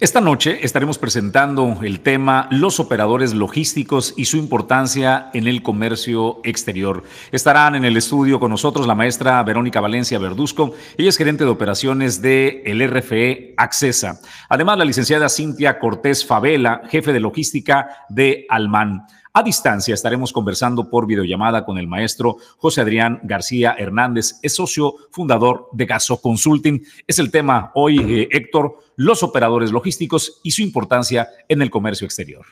Esta noche estaremos presentando el tema los operadores logísticos y su importancia en el comercio exterior. Estarán en el estudio con nosotros la maestra Verónica Valencia Verduzco, ella es gerente de operaciones de el RFE Accesa. Además, la licenciada Cintia Cortés Favela, jefe de logística de Alman. A distancia estaremos conversando por videollamada con el maestro José Adrián García Hernández, es socio fundador de Gaso Consulting. Es el tema hoy, eh, Héctor, los operadores logísticos y su importancia en el comercio exterior.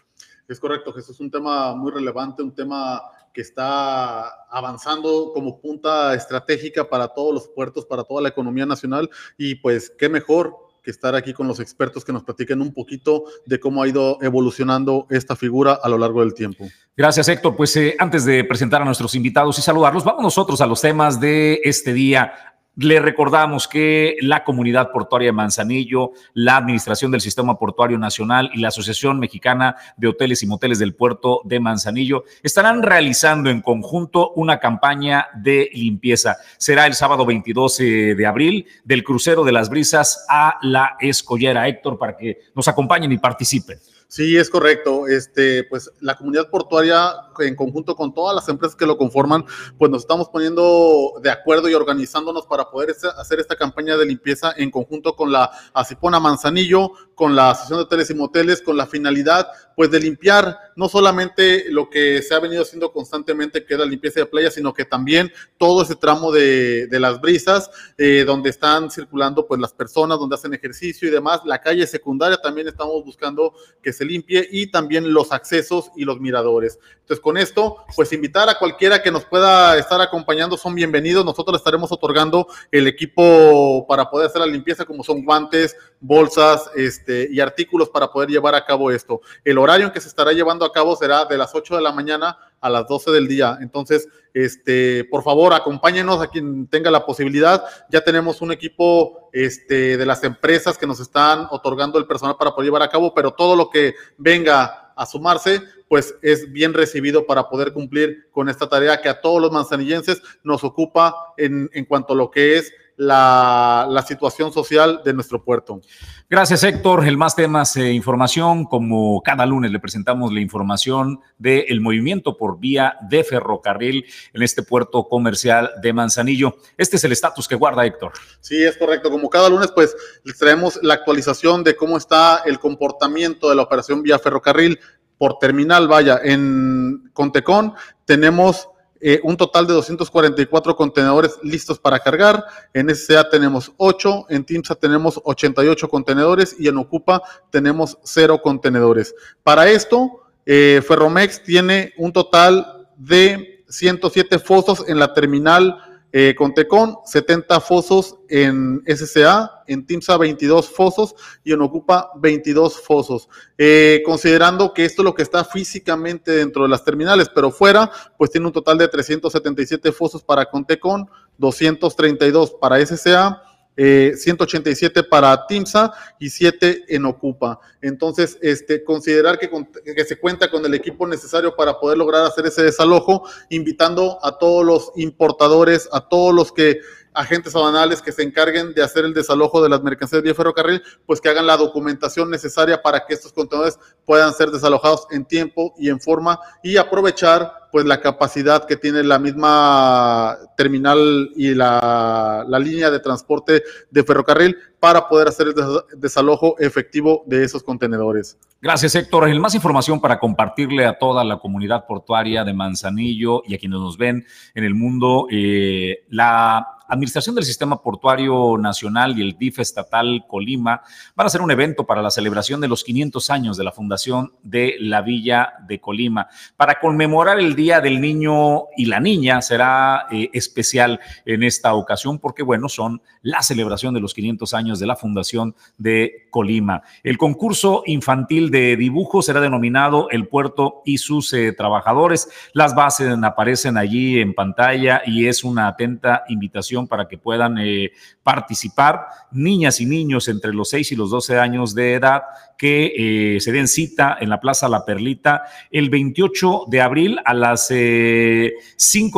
Es correcto, Jesús, es un tema muy relevante, un tema que está avanzando como punta estratégica para todos los puertos, para toda la economía nacional y pues qué mejor que estar aquí con los expertos que nos platiquen un poquito de cómo ha ido evolucionando esta figura a lo largo del tiempo. Gracias, Héctor. Pues eh, antes de presentar a nuestros invitados y saludarlos, vamos nosotros a los temas de este día. Le recordamos que la comunidad portuaria de Manzanillo, la Administración del Sistema Portuario Nacional y la Asociación Mexicana de Hoteles y Moteles del Puerto de Manzanillo estarán realizando en conjunto una campaña de limpieza. Será el sábado 22 de abril del crucero de las brisas a la escollera. Héctor, para que nos acompañen y participen. Sí, es correcto. Este, pues la comunidad portuaria, en conjunto con todas las empresas que lo conforman, pues nos estamos poniendo de acuerdo y organizándonos para poder hacer esta campaña de limpieza en conjunto con la Acipona Manzanillo, con la Asociación de Hoteles y Moteles, con la finalidad, pues, de limpiar no solamente lo que se ha venido haciendo constantemente, que es la limpieza de playa, sino que también todo ese tramo de, las brisas, eh, donde están circulando, pues, las personas, donde hacen ejercicio y demás. La calle secundaria también estamos buscando que se limpie y también los accesos y los miradores. Entonces, con esto, pues invitar a cualquiera que nos pueda estar acompañando, son bienvenidos. Nosotros estaremos otorgando el equipo para poder hacer la limpieza, como son guantes, bolsas este, y artículos para poder llevar a cabo esto. Horario en que se estará llevando a cabo será de las 8 de la mañana a las 12 del día. Entonces, este, por favor, acompáñenos a quien tenga la posibilidad. Ya tenemos un equipo este, de las empresas que nos están otorgando el personal para poder llevar a cabo, pero todo lo que venga a sumarse, pues es bien recibido para poder cumplir con esta tarea que a todos los manzanillenses nos ocupa en, en cuanto a lo que es la, la, situación social de nuestro puerto. Gracias, Héctor. El más temas e información, como cada lunes le presentamos la información del movimiento por vía de ferrocarril en este puerto comercial de Manzanillo. Este es el estatus que guarda Héctor. Sí, es correcto. Como cada lunes, pues les traemos la actualización de cómo está el comportamiento de la operación vía ferrocarril por terminal. Vaya, en Contecón tenemos eh, un total de 244 contenedores listos para cargar. En SCA tenemos 8, en TIMSA tenemos 88 contenedores y en Ocupa tenemos 0 contenedores. Para esto, eh, Ferromex tiene un total de 107 fosos en la terminal eh, con Tecon, 70 fosos en SCA, en TIMSA 22 fosos y en Ocupa 22 fosos. Eh, considerando que esto es lo que está físicamente dentro de las terminales, pero fuera, pues tiene un total de 377 fosos para Contecon, 232 para SCA 187 eh, para TIMSA y 7 en Ocupa. Entonces, este, considerar que, que, se cuenta con el equipo necesario para poder lograr hacer ese desalojo, invitando a todos los importadores, a todos los que agentes aduanales que se encarguen de hacer el desalojo de las mercancías de ferrocarril, pues que hagan la documentación necesaria para que estos contenedores puedan ser desalojados en tiempo y en forma y aprovechar pues la capacidad que tiene la misma terminal y la, la línea de transporte de ferrocarril para poder hacer el desalojo efectivo de esos contenedores. Gracias, Héctor. El más información para compartirle a toda la comunidad portuaria de Manzanillo y a quienes nos ven en el mundo, eh, la Administración del Sistema Portuario Nacional y el DIF estatal Colima van a hacer un evento para la celebración de los 500 años de la fundación de la Villa de Colima. Para conmemorar el Día del Niño y la Niña será eh, especial en esta ocasión porque, bueno, son la celebración de los 500 años de la fundación de Colima. El concurso infantil de dibujo será denominado El Puerto y sus eh, trabajadores. Las bases aparecen allí en pantalla y es una atenta invitación para que puedan eh, participar niñas y niños entre los 6 y los 12 años de edad que eh, se den cita en la Plaza La Perlita el 28 de abril a las 5 eh,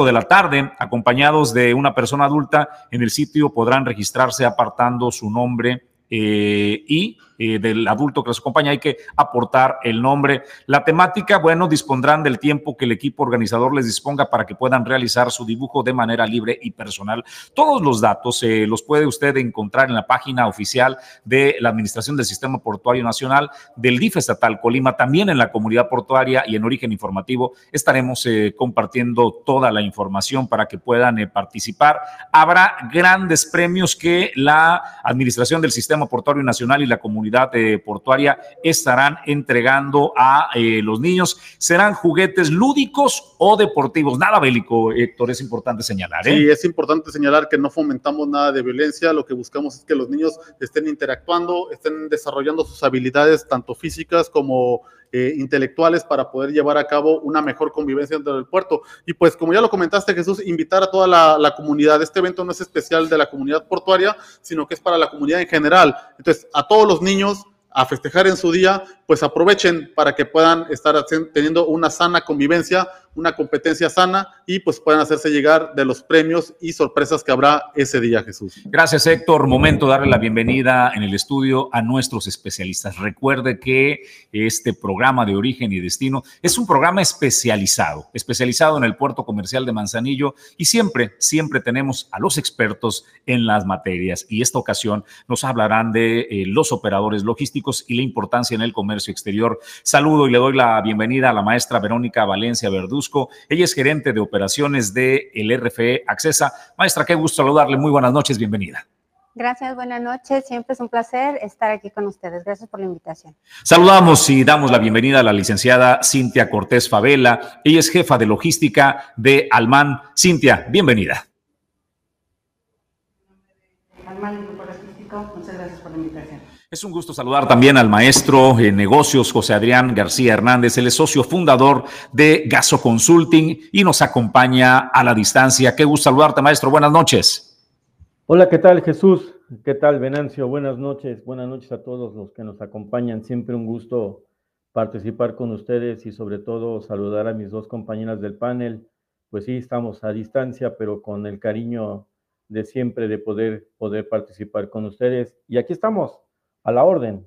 de la tarde, acompañados de una persona adulta. En el sitio podrán registrarse apartando su nombre eh, y eh, del adulto que los acompaña, hay que aportar el nombre. La temática, bueno, dispondrán del tiempo que el equipo organizador les disponga para que puedan realizar su dibujo de manera libre y personal. Todos los datos eh, los puede usted encontrar en la página oficial de la Administración del Sistema Portuario Nacional, del DIF estatal Colima, también en la comunidad portuaria y en Origen Informativo. Estaremos eh, compartiendo toda la información para que puedan participar. Habrá grandes premios que la Administración del Sistema Portuario Nacional y la comunidad eh, portuaria estarán entregando a eh, los niños. Serán juguetes lúdicos o deportivos, nada bélico, Héctor, es importante señalar. ¿eh? Sí, es importante señalar que no fomentamos nada de violencia, lo que buscamos es que los niños estén interactuando, estén desarrollando sus habilidades tanto físicas como intelectuales para poder llevar a cabo una mejor convivencia dentro del puerto. Y pues como ya lo comentaste Jesús, invitar a toda la, la, comunidad. Este evento no es especial de la comunidad portuaria, sino que es para la comunidad en general. Entonces, a todos los niños a festejar en su día, pues aprovechen para que puedan estar teniendo una sana convivencia, una competencia sana y pues puedan hacerse llegar de los premios y sorpresas que habrá ese día, Jesús. Gracias, Héctor. Momento de darle la bienvenida en el estudio a nuestros especialistas. Recuerde que este programa de origen y destino es un programa especializado, especializado en el puerto comercial de Manzanillo y siempre, siempre tenemos a los expertos en las materias y esta ocasión nos hablarán de eh, los operadores logísticos y la importancia en el comercio exterior. Saludo y le doy la bienvenida a la maestra Verónica Valencia Verduzco ella es gerente de operaciones de el RFE Accesa. Maestra, qué gusto saludarle. Muy buenas noches, bienvenida. Gracias, buenas noches. Siempre es un placer estar aquí con ustedes. Gracias por la invitación. Saludamos y damos la bienvenida a la licenciada Cintia Cortés Favela. Ella es jefa de logística de Alman. Cintia, bienvenida. Alman, Muchas gracias por la invitación. Es un gusto saludar también al maestro en negocios José Adrián García Hernández. Él es socio fundador de Gaso Consulting y nos acompaña a la distancia. Qué gusto saludarte, maestro. Buenas noches. Hola, ¿qué tal, Jesús? ¿Qué tal, Venancio? Buenas noches. Buenas noches a todos los que nos acompañan. Siempre un gusto participar con ustedes y sobre todo saludar a mis dos compañeras del panel. Pues sí, estamos a distancia, pero con el cariño de siempre de poder, poder participar con ustedes. Y aquí estamos a la orden.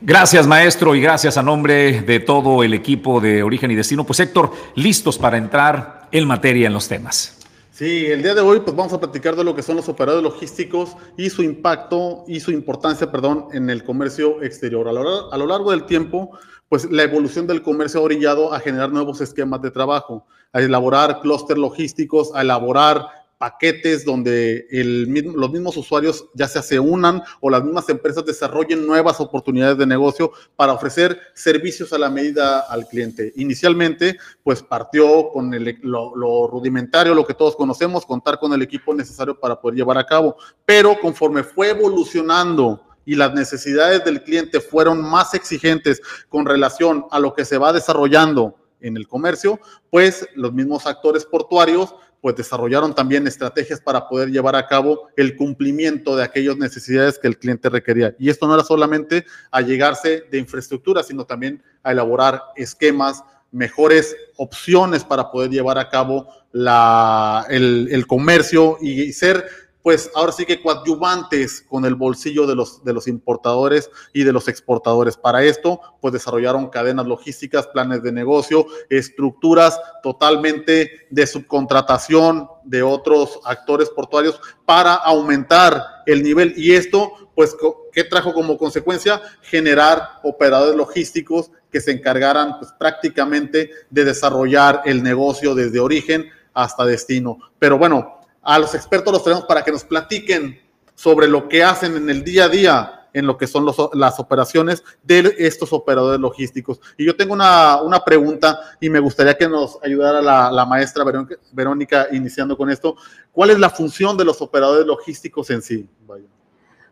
Gracias, maestro, y gracias a nombre de todo el equipo de Origen y Destino. Pues Héctor, listos para entrar en materia en los temas. Sí, el día de hoy pues vamos a platicar de lo que son los operadores logísticos y su impacto y su importancia, perdón, en el comercio exterior. A lo, a lo largo del tiempo, pues la evolución del comercio ha orillado a generar nuevos esquemas de trabajo, a elaborar clústeres logísticos, a elaborar paquetes donde los mismos usuarios ya sea se unan o las mismas empresas desarrollen nuevas oportunidades de negocio para ofrecer servicios a la medida al cliente. Inicialmente, pues partió con lo, lo, rudimentario, lo que todos conocemos, contar con el equipo necesario para poder llevar a cabo, pero conforme fue evolucionando y las necesidades del cliente fueron más exigentes con relación a lo que se va desarrollando en el comercio, pues los mismos actores portuarios pues desarrollaron también estrategias para poder llevar a cabo el cumplimiento de aquellas necesidades que el cliente requería. Y esto no era solamente a llegarse de infraestructura, sino también a elaborar esquemas, mejores opciones para poder llevar a cabo la, el, el comercio y ser pues ahora sí que coadyuvantes con el bolsillo de los, de los importadores y de los exportadores. Para esto, pues desarrollaron cadenas logísticas, planes de negocio, estructuras totalmente de subcontratación de otros actores portuarios para aumentar el nivel. Y esto, pues, ¿qué trajo como consecuencia? Generar operadores logísticos que se encargaran pues, prácticamente de desarrollar el negocio desde origen hasta destino. Pero bueno, a los expertos los tenemos para que nos platiquen sobre lo que hacen en el día a día en lo que son las operaciones de estos operadores logísticos. Y yo tengo una, pregunta y me gustaría que nos ayudara la, maestra Verónica, iniciando con esto. ¿Cuál es la función de los operadores logísticos en sí?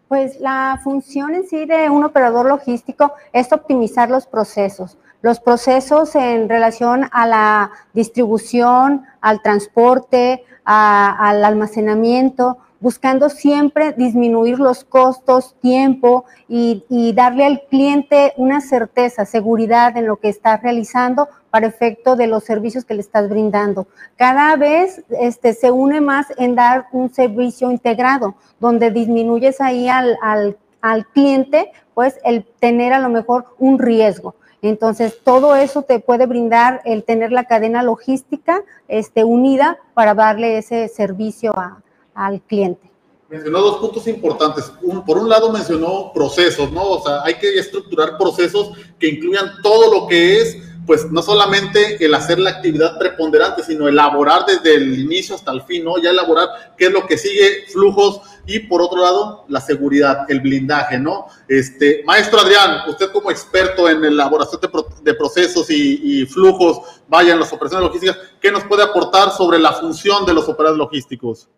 Pues la función en sí de un operador logístico es optimizar los procesos. Los procesos en relación a la distribución, al transporte, al almacenamiento, buscando siempre disminuir los costos, tiempo y, darle al cliente una certeza, seguridad en lo que está realizando para efecto de los servicios que le estás brindando. Cada vez este, se une más en dar un servicio integrado, donde disminuyes ahí al, al, al cliente, pues el tener a lo mejor un riesgo. Entonces, todo eso te puede brindar el tener la cadena logística este, unida para darle ese servicio a, al cliente. Mencionó dos puntos importantes. por un lado mencionó procesos, ¿no? O sea, hay que estructurar procesos que incluyan todo lo que es pues no solamente el hacer la actividad preponderante, sino elaborar desde el inicio hasta el fin, ¿no? Ya elaborar qué es lo que sigue, flujos y por otro lado, la seguridad, el blindaje, ¿no? Este, maestro Adrián, usted como experto en elaboración de, procesos y, flujos, vaya en las operaciones logísticas, ¿qué nos puede aportar sobre la función de los operadores logísticos?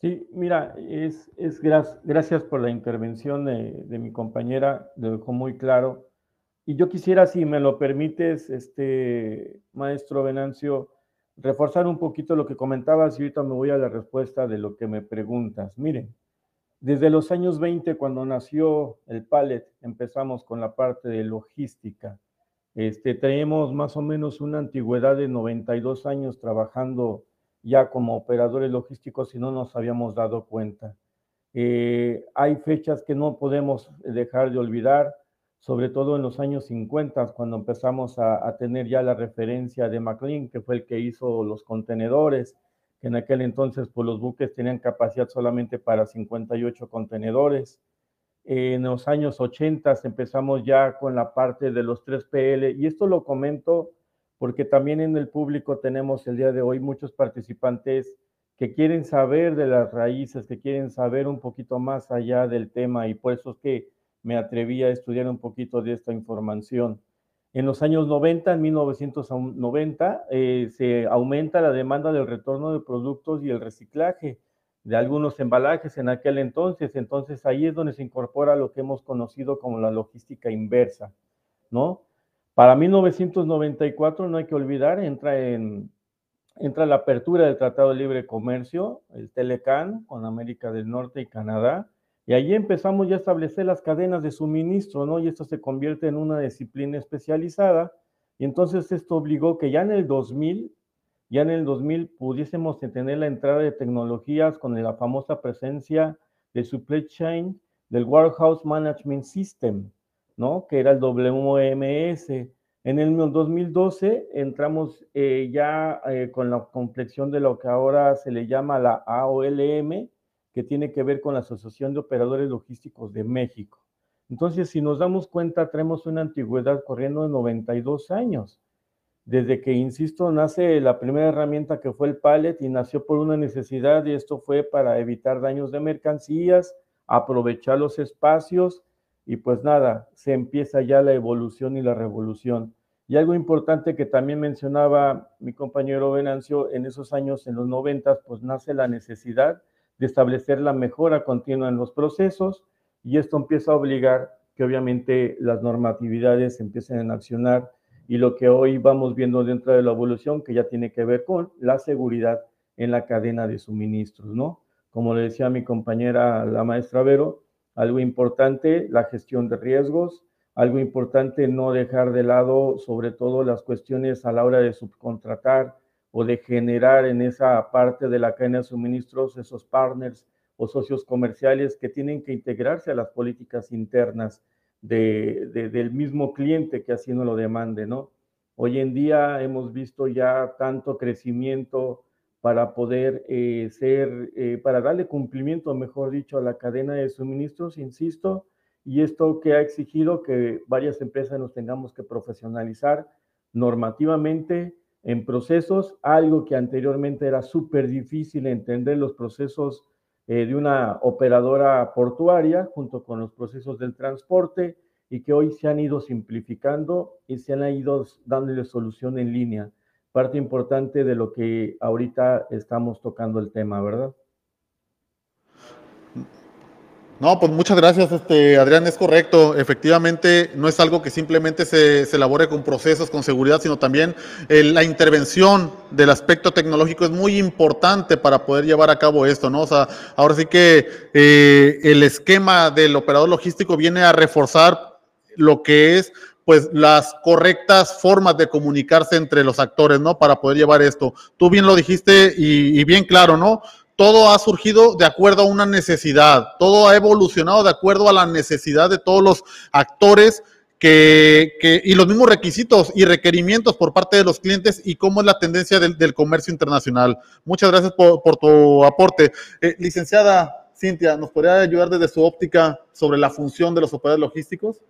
Sí, mira, es, es gracias por la intervención de, de mi compañera, lo dejó muy claro y yo quisiera, si me lo permites, este maestro Venancio, reforzar un poquito lo que comentabas y ahorita me voy a la respuesta de lo que me preguntas. Miren, desde los años 20, cuando nació el Pallet, empezamos con la parte de logística. Este, tenemos más o menos una antigüedad de 92 años trabajando ya como operadores logísticos y no nos habíamos dado cuenta. Eh, hay fechas que no podemos dejar de olvidar sobre todo en los años 50, cuando empezamos a, tener ya la referencia de McLean, que fue el que hizo los contenedores, que en aquel entonces pues, los buques tenían capacidad solamente para 58 contenedores. en los años 80 empezamos ya con la parte de los 3PL, y esto lo comento porque también en el público tenemos el día de hoy muchos participantes que quieren saber de las raíces, que quieren saber un poquito más allá del tema, y por eso es que me atreví a estudiar un poquito de esta información. En los años 90, en 1990, eh, se aumenta la demanda del retorno de productos y el reciclaje de algunos embalajes en aquel entonces. Entonces ahí es donde se incorpora lo que hemos conocido como la logística inversa, ¿no? Para 1994, no hay que olvidar, entra, en, entra la apertura del Tratado de Libre Comercio, el Telecan, con América del Norte y Canadá, y allí empezamos ya a establecer las cadenas de suministro, ¿no? Y esto se convierte en una disciplina especializada. Y entonces esto obligó que ya en el 2000, ya en el 2000 pudiésemos tener la entrada de tecnologías con la famosa presencia de supply chain del Warehouse Management System, ¿no? Que era el WMS. En el 2012 entramos eh, ya eh, con la complexión de lo que ahora se le llama la AOLM, que tiene que ver con la Asociación de Operadores Logísticos de México. Entonces, si nos damos cuenta, tenemos una antigüedad corriendo de 92 años. Desde que, insisto, nace la primera herramienta que fue el pallet y nació por una necesidad y esto fue para evitar daños de mercancías, aprovechar los espacios y pues nada, se empieza ya la evolución y la revolución. Y algo importante que también mencionaba mi compañero Venancio, en esos años, en los 90, pues nace la necesidad de establecer la mejora continua en los procesos y esto empieza a obligar que obviamente las normatividades empiecen a accionar y lo que hoy vamos viendo dentro de la evolución que ya tiene que ver con la seguridad en la cadena de suministros, ¿no? Como le decía mi compañera la maestra Vero, algo importante, la gestión de riesgos, algo importante no dejar de lado sobre todo las cuestiones a la hora de subcontratar o de generar en esa parte de la cadena de suministros esos partners o socios comerciales que tienen que integrarse a las políticas internas de, del mismo cliente que así no lo demande, ¿no? Hoy en día hemos visto ya tanto crecimiento para poder eh, ser, eh, para darle cumplimiento, mejor dicho, a la cadena de suministros, insisto, y esto que ha exigido que varias empresas nos tengamos que profesionalizar normativamente, en procesos, algo que anteriormente era súper difícil entender los procesos eh, de una operadora portuaria junto con los procesos del transporte y que hoy se han ido simplificando y se han ido dándole solución en línea. Parte importante de lo que ahorita estamos tocando el tema, ¿verdad? No, pues muchas gracias, este, Adrián, es correcto. Efectivamente, no es algo que simplemente se, elabore con procesos, con seguridad, sino también eh, la intervención del aspecto tecnológico es muy importante para poder llevar a cabo esto, ¿no? O sea, ahora sí que eh, el esquema del operador logístico viene a reforzar lo que es pues las correctas formas de comunicarse entre los actores, ¿no? Para poder llevar esto. Tú bien lo dijiste y bien claro, ¿no? Todo ha surgido de acuerdo a una necesidad, todo ha evolucionado de acuerdo a la necesidad de todos los actores que, y los mismos requisitos y requerimientos por parte de los clientes y cómo es la tendencia del, comercio internacional. Muchas gracias por, por tu aporte. Eh, licenciada Cintia, ¿nos podría ayudar desde su óptica sobre la función de los operadores logísticos?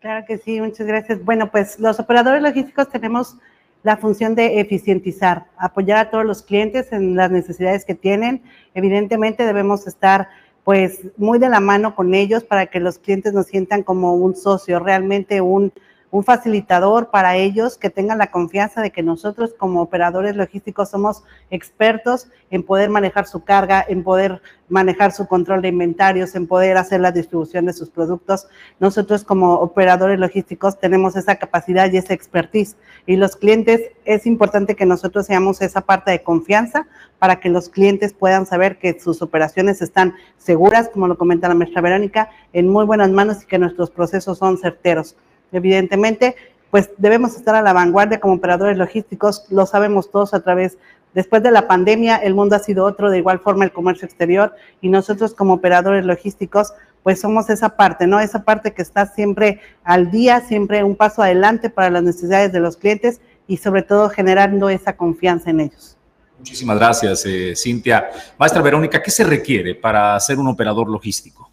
Claro que sí, muchas gracias. Bueno, pues los operadores logísticos tenemos la función de eficientizar, apoyar a todos los clientes en las necesidades que tienen. Evidentemente debemos estar pues muy de la mano con ellos para que los clientes nos sientan como un socio, realmente un, un facilitador para ellos, que tengan la confianza de que nosotros como operadores logísticos somos expertos en poder manejar su carga, en poder manejar su control de inventarios, en poder hacer la distribución de sus productos. Nosotros como operadores logísticos tenemos esa capacidad y esa expertise. Y los clientes, es importante que nosotros seamos esa parte de confianza para que los clientes puedan saber que sus operaciones están seguras, como lo comenta la maestra Verónica, en muy buenas manos y que nuestros procesos son certeros evidentemente, pues debemos estar a la vanguardia como operadores logísticos, lo sabemos todos a través, después de la pandemia, el mundo ha sido otro, de igual forma el comercio exterior, y nosotros como operadores logísticos, pues somos esa parte, ¿no? Esa parte que está siempre al día, siempre un paso adelante para las necesidades de los clientes y sobre todo generando esa confianza en ellos. Muchísimas gracias, eh, Cintia. Maestra Verónica, ¿qué se requiere para ser un operador logístico?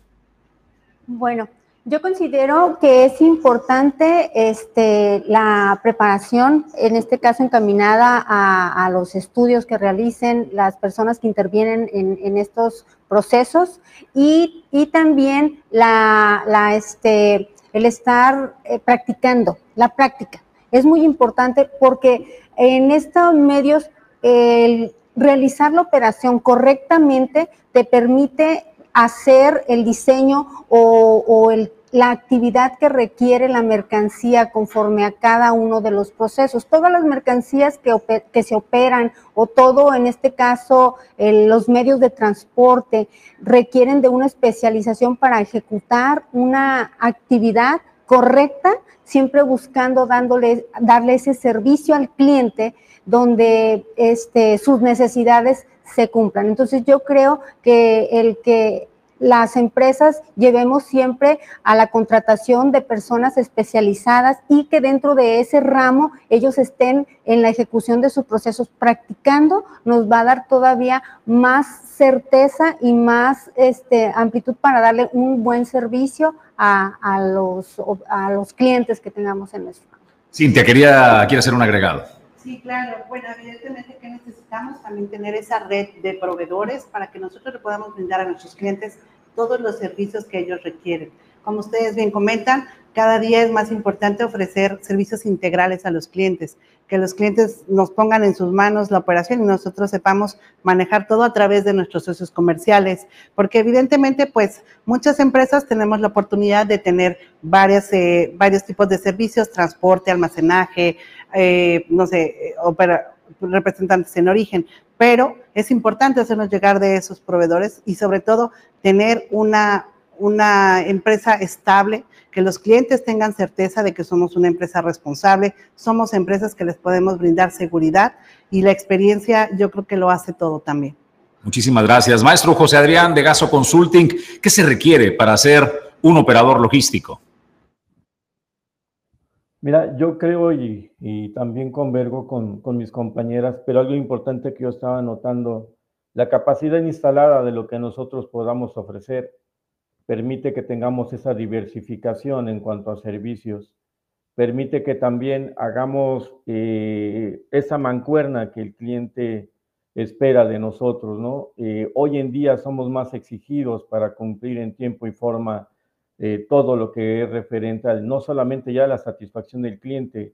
Bueno, yo considero que es importante este, la preparación, en este caso encaminada a, los estudios que realicen las personas que intervienen en, en estos procesos y, y también la, la, este, el estar eh, practicando, la práctica. Es muy importante porque en estos medios el realizar la operación correctamente te permite hacer el diseño o, el, la actividad que requiere la mercancía conforme a cada uno de los procesos. Todas las mercancías que, se operan o todo, en este caso, los medios de transporte requieren de una especialización para ejecutar una actividad correcta, siempre buscando dándole, darle ese servicio al cliente donde este, sus necesidades se cumplan. Entonces yo creo que el que las empresas llevemos siempre a la contratación de personas especializadas y que dentro de ese ramo ellos estén en la ejecución de sus procesos practicando, nos va a dar todavía más certeza y más este, amplitud para darle un buen servicio a, a, los, a los clientes que tengamos en nuestro. Cintia, quería, quiere hacer un agregado. Sí, claro. Bueno, evidentemente que necesitamos también tener esa red de proveedores para que nosotros le podamos brindar a nuestros clientes todos los servicios que ellos requieren. Como ustedes bien comentan, cada día es más importante ofrecer servicios integrales a los clientes, que los clientes nos pongan en sus manos la operación y nosotros sepamos manejar todo a través de nuestros socios comerciales, porque evidentemente, pues muchas empresas tenemos la oportunidad de tener varias, eh, varios tipos de servicios, transporte, almacenaje, eh, no sé, opera, representantes en origen, pero es importante hacernos llegar de esos proveedores y sobre todo tener una, una empresa estable, que los clientes tengan certeza de que somos una empresa responsable, somos empresas que les podemos brindar seguridad y la experiencia yo creo que lo hace todo también. Muchísimas gracias. Maestro José Adrián de Gaso Consulting, ¿qué se requiere para ser un operador logístico? Mira, yo creo y, y también convergo con, con, mis compañeras, pero algo importante que yo estaba notando, la capacidad instalada de lo que nosotros podamos ofrecer permite que tengamos esa diversificación en cuanto a servicios, permite que también hagamos eh, esa mancuerna que el cliente espera de nosotros, ¿no? Eh, hoy en día somos más exigidos para cumplir en tiempo y forma eh, todo lo que es referente al, no solamente ya la satisfacción del cliente.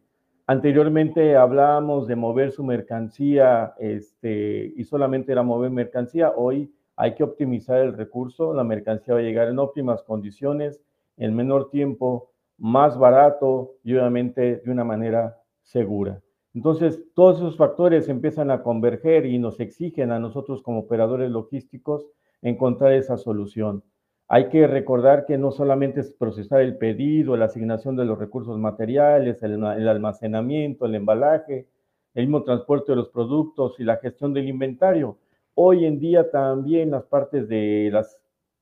Anteriormente hablábamos de mover su mercancía este, y solamente era mover mercancía, hoy hay que optimizar el recurso, la mercancía va a llegar en óptimas condiciones, en menor tiempo, más barato y obviamente de una manera segura. Entonces, todos esos factores empiezan a converger y nos exigen a nosotros como operadores logísticos encontrar esa solución. Hay que recordar que no solamente es procesar el pedido, la asignación de los recursos materiales, el, almacenamiento, el embalaje, el mismo transporte de los productos y la gestión del inventario. Hoy en día también las partes de las,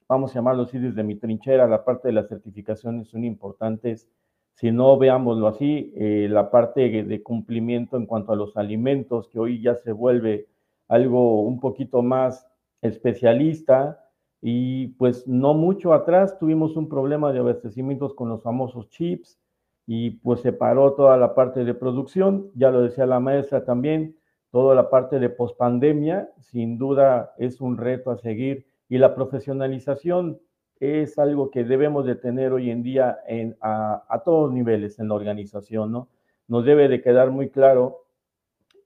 vamos a llamarlo así desde mi trinchera, la parte de las certificaciones son importantes. Si no, veámoslo así, eh, la parte de cumplimiento en cuanto a los alimentos, que hoy ya se vuelve algo un poquito más especialista, y pues no mucho atrás tuvimos un problema de abastecimientos con los famosos chips y pues se paró toda la parte de producción, ya lo decía la maestra también, toda la parte de pospandemia, sin duda es un reto a seguir y la profesionalización es algo que debemos de tener hoy en día en, a, a todos niveles en la organización, ¿no? Nos debe de quedar muy claro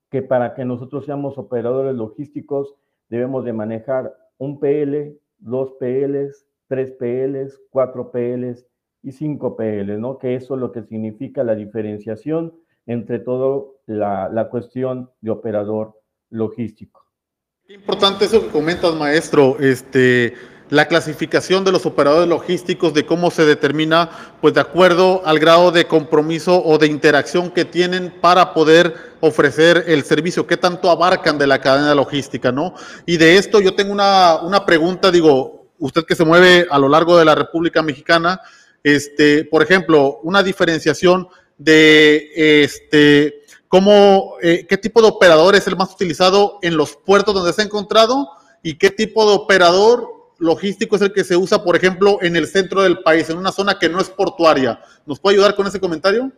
que para que nosotros seamos operadores logísticos debemos de manejar un PL, dos PLs, tres PLs, cuatro PLs y cinco PLs, ¿no? Que eso es lo que significa la diferenciación entre todo la, la cuestión de operador logístico. Qué importante eso que comentas, maestro. Este, la clasificación de los operadores logísticos, de cómo se determina, pues de acuerdo al grado de compromiso o de interacción que tienen para poder ofrecer el servicio, qué tanto abarcan de la cadena logística, ¿no? Y de esto yo tengo una, una pregunta, digo, usted que se mueve a lo largo de la República Mexicana, este, por ejemplo, una diferenciación de este, cómo, eh, qué tipo de operador es el más utilizado en los puertos donde se ha encontrado y qué tipo de operador logístico es el que se usa, por ejemplo, en el centro del país, en una zona que no es portuaria. ¿Nos puede ayudar con ese comentario?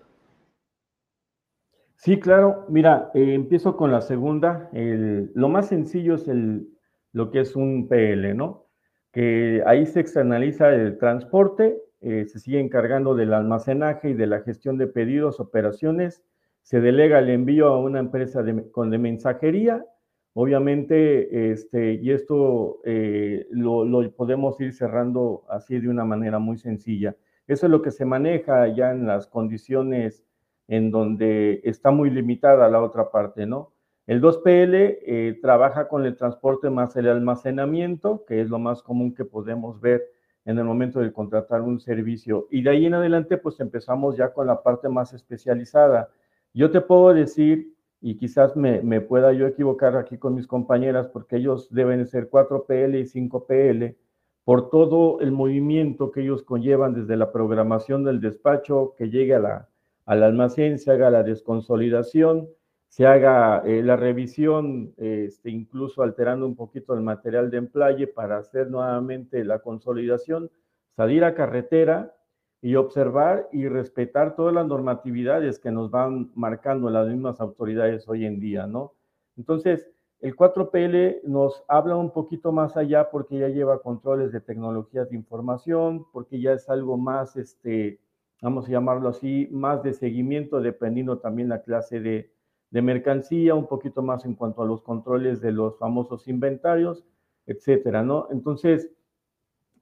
Sí, claro. Mira, eh, empiezo con la segunda. lo más sencillo es el, lo que es un PL, ¿no? Que ahí se externaliza el transporte, eh, se sigue encargando del almacenaje y de la gestión de pedidos, operaciones, se delega el envío a una empresa con de mensajería Obviamente, este, y esto eh, lo, podemos ir cerrando así de una manera muy sencilla. Eso es lo que se maneja ya en las condiciones en donde está muy limitada la otra parte, ¿no? El 2PL eh, trabaja con el transporte más el almacenamiento, que es lo más común que podemos ver en el momento de contratar un servicio. Y de ahí en adelante, pues empezamos ya con la parte más especializada. Yo te puedo decir y quizás me, pueda yo equivocar aquí con mis compañeras porque ellos deben ser 4PL y 5PL por todo el movimiento que ellos conllevan desde la programación del despacho, que llegue a la, al almacén, se haga la desconsolidación, se haga eh, la revisión, este, incluso alterando un poquito el material de emplaye para hacer nuevamente la consolidación, salir a carretera y observar y respetar todas las normatividades que nos van marcando las mismas autoridades hoy en día, ¿no? Entonces, el 4PL nos habla un poquito más allá porque ya lleva controles de tecnologías de información, porque ya es algo más, este, vamos a llamarlo así, más de seguimiento, dependiendo también la clase de, de mercancía, un poquito más en cuanto a los controles de los famosos inventarios, etcétera, ¿no? Entonces,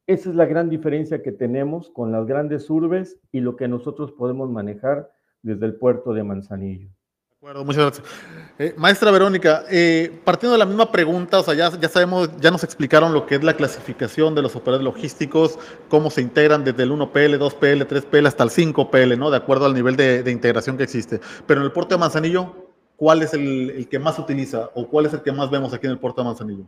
esa es la gran diferencia que tenemos con las grandes urbes y lo que nosotros podemos manejar desde el puerto de Manzanillo. De acuerdo, muchas gracias. Eh, maestra Verónica, eh, partiendo de la misma pregunta, o sea, ya, ya, sabemos, ya nos explicaron lo que es la clasificación de los operadores logísticos, cómo se integran desde el 1PL, 2PL, 3PL hasta el 5PL, ¿no? De acuerdo al nivel de, integración que existe. Pero en el puerto de Manzanillo, ¿cuál es el, que más utiliza o cuál es el que más vemos aquí en el puerto de Manzanillo?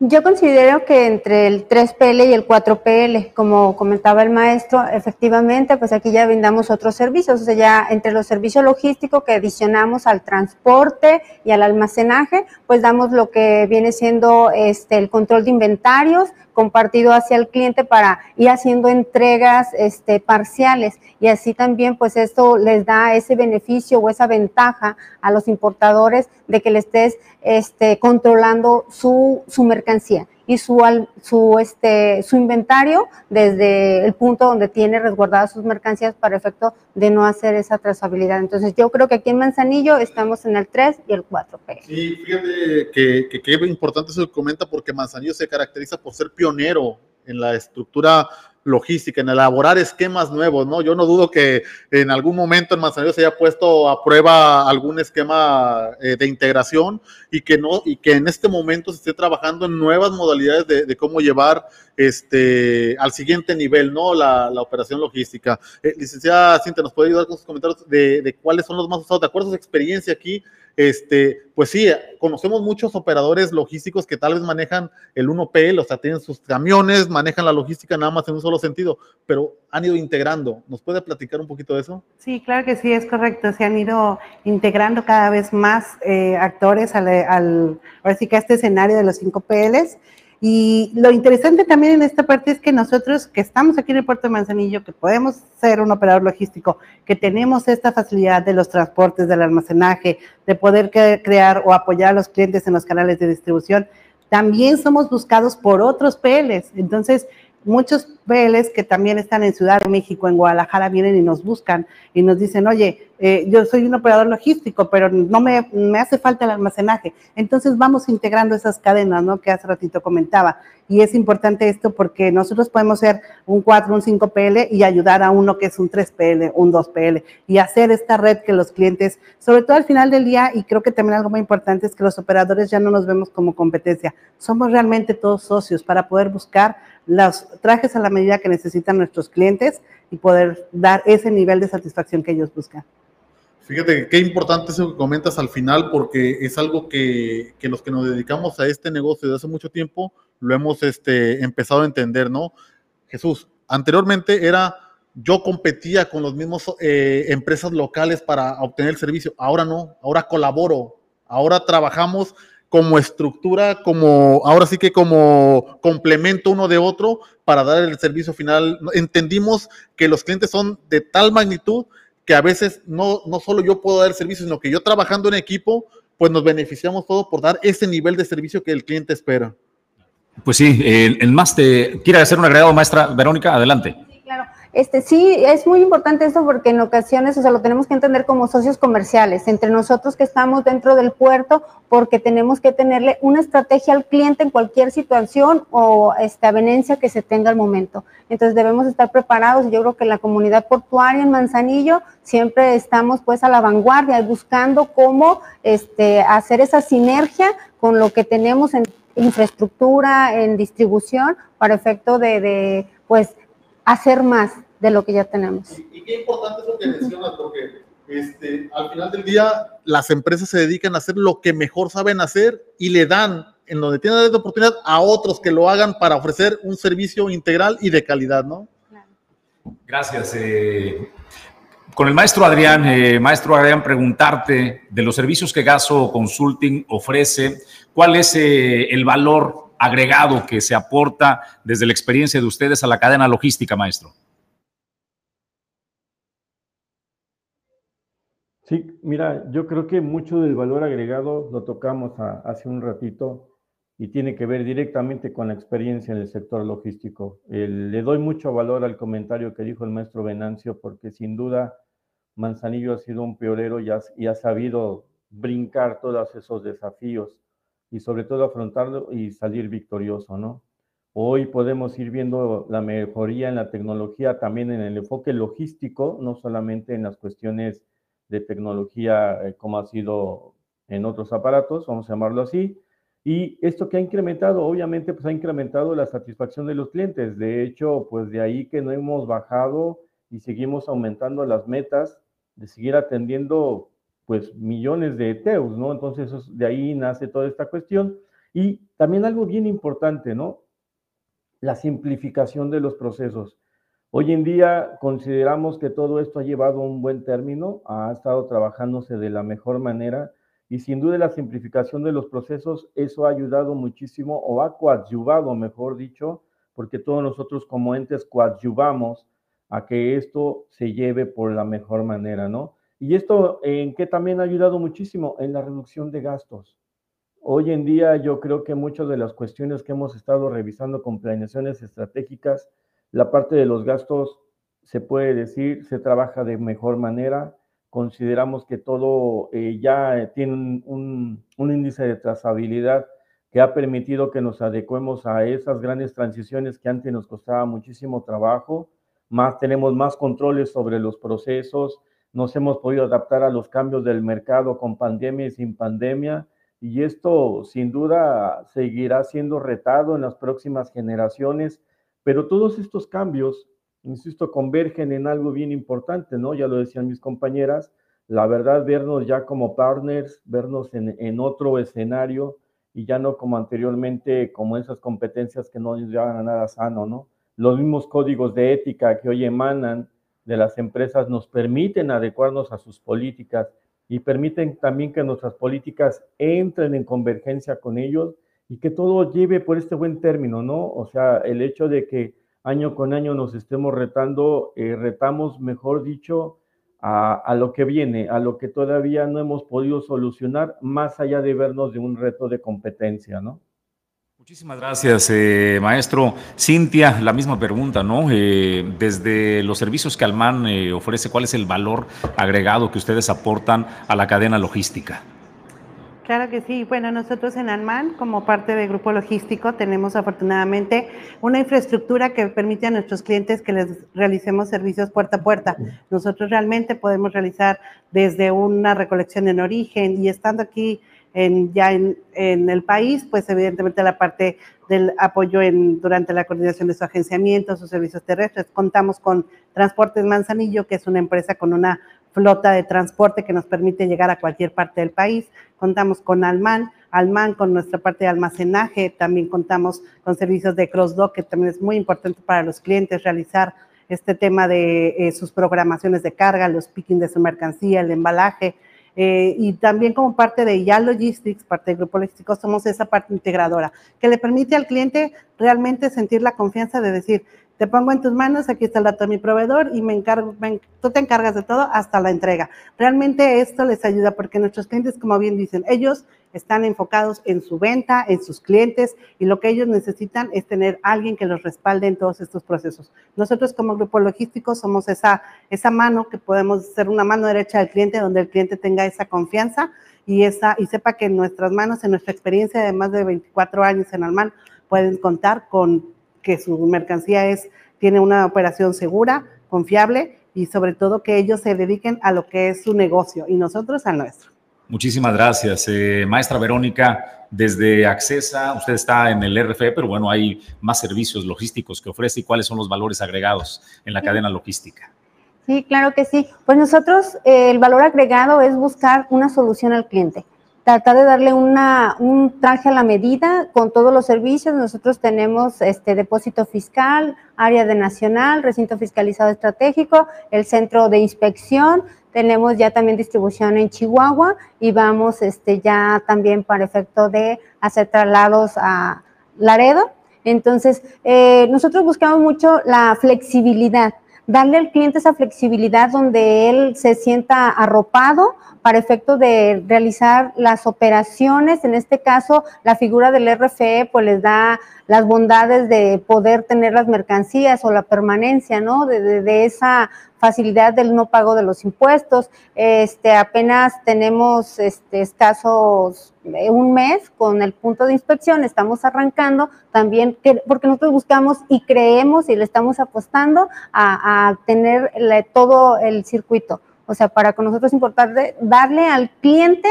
Yo considero que entre el 3PL y el 4PL, como comentaba el maestro, efectivamente, pues aquí ya brindamos otros servicios, o sea, ya entre los servicios logísticos que adicionamos al transporte y al almacenaje, pues damos lo que viene siendo este el control de inventarios, compartido hacia el cliente para ir haciendo entregas este, parciales. Y así también pues esto les da ese beneficio o esa ventaja a los importadores de que le estés este, controlando su, su mercancía y su, su, este, su inventario desde el punto donde tiene resguardadas sus mercancías para efecto de no hacer esa trazabilidad. Entonces yo creo que aquí en Manzanillo estamos en el 3 y el 4P. Sí, fíjate que, que, importante que comenta porque Manzanillo se caracteriza por ser pionero en la estructura logística, en elaborar esquemas nuevos, ¿no? Yo no dudo que en algún momento en Manzanillo se haya puesto a prueba algún esquema eh, de integración y que no, y que en este momento se esté trabajando en nuevas modalidades de, cómo llevar este al siguiente nivel, ¿no? La, operación logística. Eh, licenciada Cinta, ¿nos puede ayudar con sus comentarios de, cuáles son los más usados? De acuerdo a su experiencia aquí, este, pues sí, conocemos muchos operadores logísticos que tal vez manejan el 1PL, o sea, tienen sus camiones, manejan la logística nada más en un solo sentido, pero han ido integrando. ¿Nos puede platicar un poquito de eso? Sí, claro que sí, es correcto. Se han ido integrando cada vez más eh, actores al, al, que a este escenario de los 5 PLs. Y lo interesante también en esta parte es que nosotros que estamos aquí en el puerto de Manzanillo, que podemos ser un operador logístico, que tenemos esta facilidad de los transportes, del almacenaje, de poder crear o apoyar a los clientes en los canales de distribución, también somos buscados por otros PLs. Entonces, muchos PLs que también están en Ciudad de México, en Guadalajara, vienen y nos buscan y nos dicen, oye, eh, yo soy un operador logístico, pero no me, me, hace falta el almacenaje. Entonces vamos integrando esas cadenas, ¿no? Que hace ratito comentaba. Y es importante esto porque nosotros podemos ser un 4, un 5 PL y ayudar a uno que es un 3 PL, un 2 PL y hacer esta red que los clientes, sobre todo al final del día, y creo que también algo muy importante es que los operadores ya no nos vemos como competencia, somos realmente todos socios para poder buscar los trajes a la medida que necesitan nuestros clientes y poder dar ese nivel de satisfacción que ellos buscan. Fíjate qué importante eso que comentas al final, porque es algo que, que, los que nos dedicamos a este negocio desde hace mucho tiempo lo hemos este, empezado a entender, ¿no? Jesús, anteriormente era yo competía con los mismos eh, empresas locales para obtener el servicio, ahora no, ahora colaboro, ahora trabajamos como estructura, como ahora sí que como complemento uno de otro para dar el servicio final. Entendimos que los clientes son de tal magnitud que a veces no, no solo yo puedo dar el servicio, sino que yo trabajando en equipo, pues nos beneficiamos todos por dar ese nivel de servicio que el cliente espera. Pues sí, el, el más te quiere hacer un agregado, maestra Verónica, adelante. Este, sí, es muy importante eso porque en ocasiones, o sea, lo tenemos que entender como socios comerciales, entre nosotros que estamos dentro del puerto, porque tenemos que tenerle una estrategia al cliente en cualquier situación o esta avenencia que se tenga al momento. Entonces debemos estar preparados y yo creo que la comunidad portuaria en Manzanillo siempre estamos pues a la vanguardia buscando cómo este, hacer esa sinergia con lo que tenemos en infraestructura, en distribución, para efecto de, de pues hacer más de lo que ya tenemos. Y, qué importante es lo que mencionas, porque este, al final del día las empresas se dedican a hacer lo que mejor saben hacer y le dan, en donde tienen la oportunidad, a otros que lo hagan para ofrecer un servicio integral y de calidad, ¿no? Gracias. Eh, con el maestro Adrián, eh, maestro Adrián, preguntarte de los servicios que Gaso Consulting ofrece, ¿cuál es eh, el valor agregado que se aporta desde la experiencia de ustedes a la cadena logística, maestro? Sí, mira, yo creo que mucho del valor agregado lo tocamos hace un ratito y tiene que ver directamente con la experiencia en el sector logístico. le doy mucho valor al comentario que dijo el maestro Venancio porque sin duda Manzanillo ha sido un pionero y ha sabido brincar todos esos desafíos y sobre todo afrontarlo y salir victorioso, ¿no? Hoy podemos ir viendo la mejoría en la tecnología, también en el enfoque logístico, no solamente en las cuestiones de tecnología eh, como ha sido en otros aparatos, vamos a llamarlo así. Y esto que ha incrementado, obviamente, pues ha incrementado la satisfacción de los clientes. De hecho, pues de ahí que no hemos bajado y seguimos aumentando las metas de seguir atendiendo pues millones de ETEUs, ¿no? Entonces de ahí nace toda esta cuestión. Y también algo bien importante, ¿no? La simplificación de los procesos. Hoy en día consideramos que todo esto ha llevado a un buen término, ha estado trabajándose de la mejor manera y sin duda la simplificación de los procesos, eso ha ayudado muchísimo o ha coadyuvado, mejor dicho, porque todos nosotros como entes coadyuvamos a que esto se lleve por la mejor manera, ¿no? Y esto en qué también ha ayudado muchísimo en la reducción de gastos. Hoy en día yo creo que muchas de las cuestiones que hemos estado revisando con planeaciones estratégicas, la parte de los gastos se puede decir se trabaja de mejor manera. Consideramos que todo eh, ya tiene un, un, índice de trazabilidad que ha permitido que nos adecuemos a esas grandes transiciones que antes nos costaba muchísimo trabajo, más tenemos más controles sobre los procesos, nos hemos podido adaptar a los cambios del mercado con pandemia y sin pandemia, y esto sin duda seguirá siendo retado en las próximas generaciones, pero todos estos cambios, insisto, convergen en algo bien importante, ¿no? Ya lo decían mis compañeras, la verdad, vernos ya como partners, vernos en, otro escenario y ya no como anteriormente, como esas competencias que no nos llevan a nada sano, ¿no? Los mismos códigos de ética que hoy emanan de las empresas nos permiten adecuarnos a sus políticas y permiten también que nuestras políticas entren en convergencia con ellos y que todo lleve por este buen término, ¿no? O sea, el hecho de que año con año nos estemos retando, eh, retamos, mejor dicho, a, lo que viene, a lo que todavía no hemos podido solucionar, más allá de vernos de un reto de competencia, ¿no? Muchísimas gracias, eh, maestro. Cintia, la misma pregunta, ¿no? Eh, desde los servicios que Alman eh, ofrece, ¿cuál es el valor agregado que ustedes aportan a la cadena logística? Claro que sí. Bueno, nosotros en Alman, como parte del grupo logístico, tenemos afortunadamente una infraestructura que permite a nuestros clientes que les realicemos servicios puerta a puerta. Nosotros realmente podemos realizar desde una recolección en origen y estando aquí en, ya en, en, el país, pues evidentemente la parte del apoyo en, durante la coordinación de su agenciamiento, sus servicios terrestres. Contamos con Transportes Manzanillo, que es una empresa con una flota de transporte que nos permite llegar a cualquier parte del país. Contamos con Alman, Alman con nuestra parte de almacenaje, también contamos con servicios de cross-dock, que también es muy importante para los clientes realizar este tema de eh, sus programaciones de carga, los picking de su mercancía, el embalaje, eh, y también como parte de YA Logistics, parte del grupo logístico, somos esa parte integradora que le permite al cliente realmente sentir la confianza de decir, te pongo en tus manos, aquí está el dato de mi proveedor y me encargo, tú te encargas de todo hasta la entrega. Realmente esto les ayuda porque nuestros clientes, como bien dicen, ellos están enfocados en su venta, en sus clientes y lo que ellos necesitan es tener alguien que los respalde en todos estos procesos. Nosotros como grupo logístico somos esa, esa mano que podemos ser una mano derecha del cliente donde el cliente tenga esa confianza y, esa, y sepa que en nuestras manos, en nuestra experiencia de más de 24 años en Alman, pueden contar con que su mercancía es, tiene una operación segura, confiable y sobre todo que ellos se dediquen a lo que es su negocio y nosotros al nuestro. Muchísimas gracias. Eh, maestra Verónica, desde Accesa, usted está en el RFE, pero bueno, hay más servicios logísticos que ofrece y cuáles son los valores agregados en la cadena logística. Sí, claro que sí. Pues nosotros eh, el valor agregado es buscar una solución al cliente tratar de darle una, un traje a la medida con todos los servicios. Nosotros tenemos este depósito fiscal, área de nacional, recinto fiscalizado estratégico, el centro de inspección, tenemos ya también distribución en Chihuahua y vamos este, ya también para efecto de hacer traslados a Laredo. Entonces, eh, nosotros buscamos mucho la flexibilidad, darle al cliente esa flexibilidad donde él se sienta arropado para efecto de realizar las operaciones. En este caso, la figura del RFE pues les da las bondades de poder tener las mercancías o la permanencia, ¿no? De, esa facilidad del no pago de los impuestos. Este, apenas tenemos este, escasos eh, un mes con el punto de inspección, estamos arrancando también, que, porque nosotros buscamos y creemos y le estamos apostando a, tener todo el circuito. O sea, para con nosotros es importante darle al cliente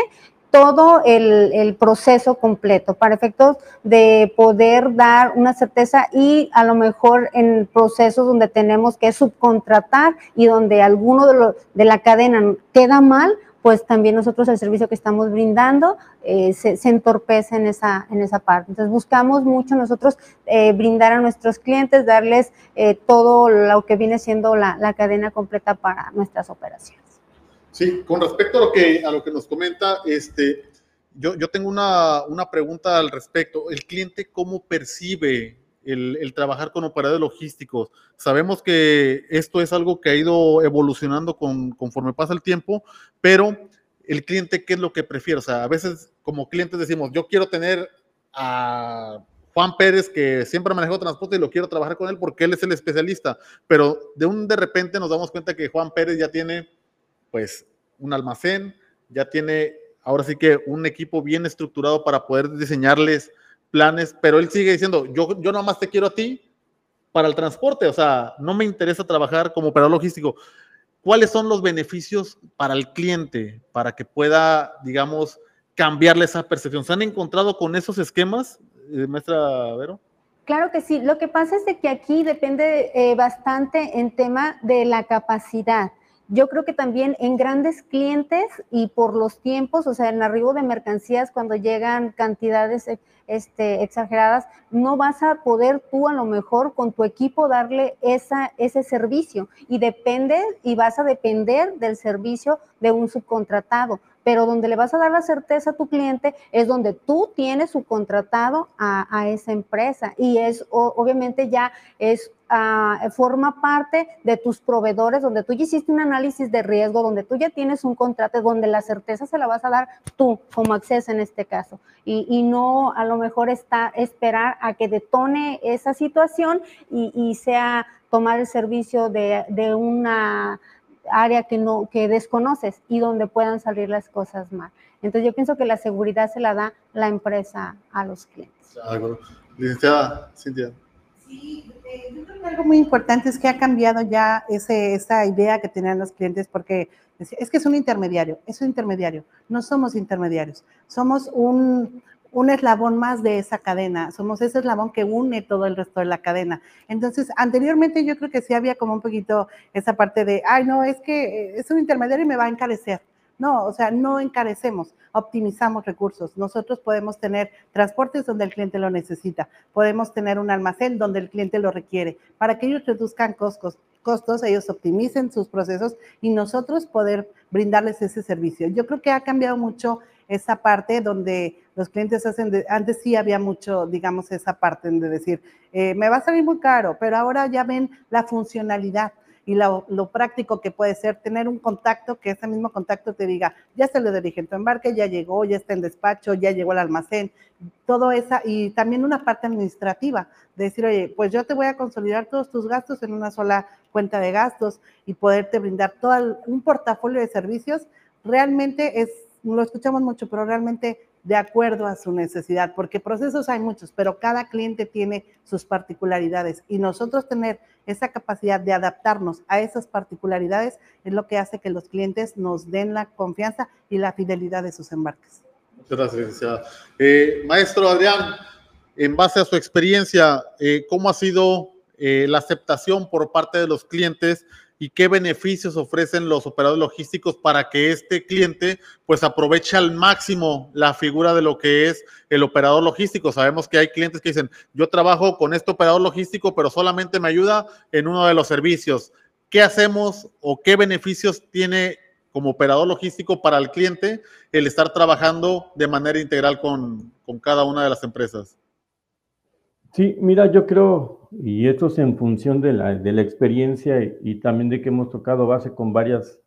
todo el, el, proceso completo para efectos de poder dar una certeza y a lo mejor en procesos donde tenemos que subcontratar y donde alguno de, lo, de la cadena queda mal, pues también nosotros el servicio que estamos brindando eh, se, se, entorpece en esa, en esa parte. Entonces buscamos mucho nosotros eh, brindar a nuestros clientes, darles eh, todo lo que viene siendo la, la cadena completa para nuestras operaciones. Sí, con respecto a lo que, a lo que nos comenta, este, yo, yo tengo una, una pregunta al respecto. ¿El cliente cómo percibe el, trabajar con operadores logísticos? Sabemos que esto es algo que ha ido evolucionando con, conforme pasa el tiempo, pero el cliente, ¿qué es lo que prefiere? O sea, a veces como clientes decimos, yo quiero tener a Juan Pérez, que siempre manejó transporte y lo quiero trabajar con él porque él es el especialista, pero de un de repente nos damos cuenta que Juan Pérez ya tiene pues un almacén, ya tiene ahora sí que un equipo bien estructurado para poder diseñarles planes, pero él sigue diciendo, yo, yo más te quiero a ti para el transporte, o sea, no me interesa trabajar como operador logístico. ¿Cuáles son los beneficios para el cliente para que pueda, digamos, cambiarle esa percepción? ¿Se han encontrado con esos esquemas, eh, maestra Vero? Claro que sí. Lo que pasa es de que aquí depende eh, bastante en tema de la capacidad. Yo creo que también en grandes clientes y por los tiempos, o sea, en arribo de mercancías, cuando llegan cantidades eh, este, exageradas, no vas a poder tú a lo mejor con tu equipo darle esa, ese servicio. Y depende y vas a depender del servicio de un subcontratado pero donde le vas a dar la certeza a tu cliente es donde tú tienes subcontratado a, a esa empresa y es obviamente ya es uh, forma parte de tus proveedores, donde tú ya hiciste un análisis de riesgo, donde tú ya tienes un contrato, donde la certeza se la vas a dar tú como acceso en este caso. Y, y no a lo mejor está esperar a que detone esa situación y, y sea tomar el servicio de, de una área que no que desconoces y donde puedan salir las cosas mal. Entonces yo pienso que la seguridad se la da la empresa a los clientes. Licenciada Cintia. Sí, eh, yo creo que algo muy importante es que ha cambiado ya ese, esa idea que tenían los clientes porque es que es un intermediario, es un intermediario, no somos intermediarios, somos un, un eslabón más de esa cadena, somos ese eslabón que une todo el resto de la cadena. Entonces, anteriormente yo creo que sí había como un poquito esa parte de, ay, no, es que eh, es un intermediario y me va a encarecer. No, o sea, no encarecemos, optimizamos recursos. Nosotros podemos tener transportes donde el cliente lo necesita, podemos tener un almacén donde el cliente lo requiere, para que ellos reduzcan costos, costos, ellos optimicen sus procesos y nosotros poder brindarles ese servicio. Yo creo que ha cambiado mucho esa parte donde los clientes hacen, antes sí había mucho, digamos, esa parte de decir, eh, me va a salir muy caro, pero ahora ya ven la funcionalidad y lo, práctico que puede ser tener un contacto, que ese mismo contacto te diga, ya se le dirige en tu embarque, ya llegó, ya está en despacho, ya llegó al almacén, todo esa, y también una parte administrativa, de decir, oye, pues yo te voy a consolidar todos tus gastos en una sola cuenta de gastos y poderte brindar todo un portafolio de servicios, realmente es lo escuchamos mucho, pero realmente de acuerdo a su necesidad, porque procesos hay muchos, pero cada cliente tiene sus particularidades y nosotros tener esa capacidad de adaptarnos a esas particularidades es lo que hace que los clientes nos den la confianza y la fidelidad de sus embarques. Muchas gracias, licenciada. Eh, maestro Adrián, en base a su experiencia, eh, ¿cómo ha sido eh, la aceptación por parte de los clientes y qué beneficios ofrecen los operadores logísticos para que este cliente pues aproveche al máximo la figura de lo que es el operador logístico. Sabemos que hay clientes que dicen, yo trabajo con este operador logístico, pero solamente me ayuda en uno de los servicios. ¿Qué hacemos o qué beneficios tiene como operador logístico para el cliente el estar trabajando de manera integral con, con cada una de las empresas? Sí, mira, yo creo, y esto es en función de la, de la experiencia y, también de que hemos tocado base con varias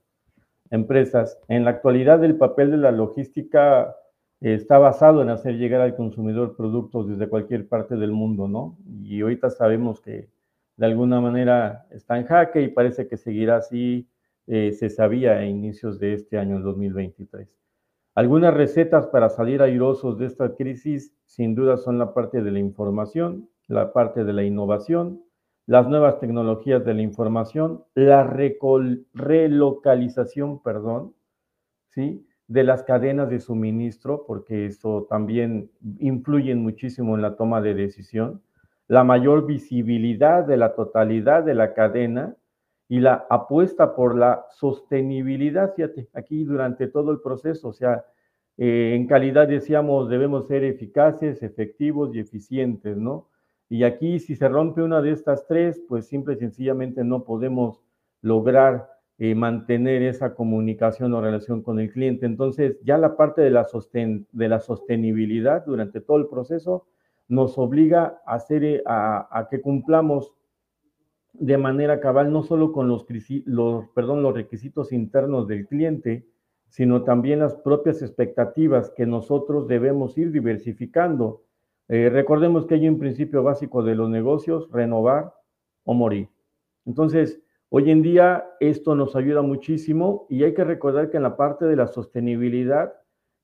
empresas. En la actualidad, el papel de la logística está basado en hacer llegar al consumidor productos desde cualquier parte del mundo, ¿no? Y ahorita sabemos que de alguna manera está en jaque y parece que seguirá así, eh, se sabía a inicios de este año, el 2023. Algunas recetas para salir airosos de esta crisis sin duda son la parte de la información, la parte de la innovación, las nuevas tecnologías de la información, la relocalización, perdón, ¿sí? de las cadenas de suministro, porque eso también influye muchísimo en la toma de decisión, la mayor visibilidad de la totalidad de la cadena y la apuesta por la sostenibilidad, fíjate, aquí durante todo el proceso, o sea, eh, en calidad decíamos debemos ser eficaces, efectivos y eficientes, ¿no? Y aquí si se rompe una de estas tres, pues simple y sencillamente no podemos lograr eh, mantener esa comunicación o relación con el cliente. Entonces, ya la parte de la, de la sostenibilidad durante todo el proceso nos obliga a, hacer, eh, a que cumplamos de manera cabal, no solo con los, los, perdón, los requisitos internos del cliente, sino también las propias expectativas que nosotros debemos ir diversificando. Eh, recordemos que hay un principio básico de los negocios, renovar o morir. Entonces, hoy en día esto nos ayuda muchísimo y hay que recordar que en la parte de la sostenibilidad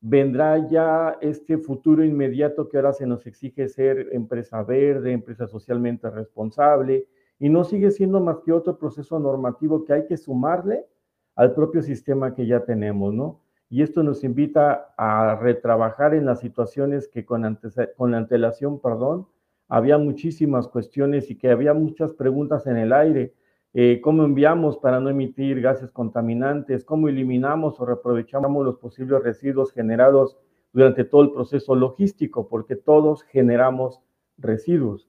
vendrá ya este futuro inmediato que ahora se nos exige ser empresa verde, empresa socialmente responsable, y no sigue siendo más que otro proceso normativo que hay que sumarle al propio sistema que ya tenemos, ¿no? Y esto nos invita a retrabajar en las situaciones que con, con antelación, perdón, había muchísimas cuestiones y que había muchas preguntas en el aire. Eh, ¿Cómo enviamos para no emitir gases contaminantes? ¿Cómo eliminamos o reaprovechamos los posibles residuos generados durante todo el proceso logístico? Porque todos generamos residuos.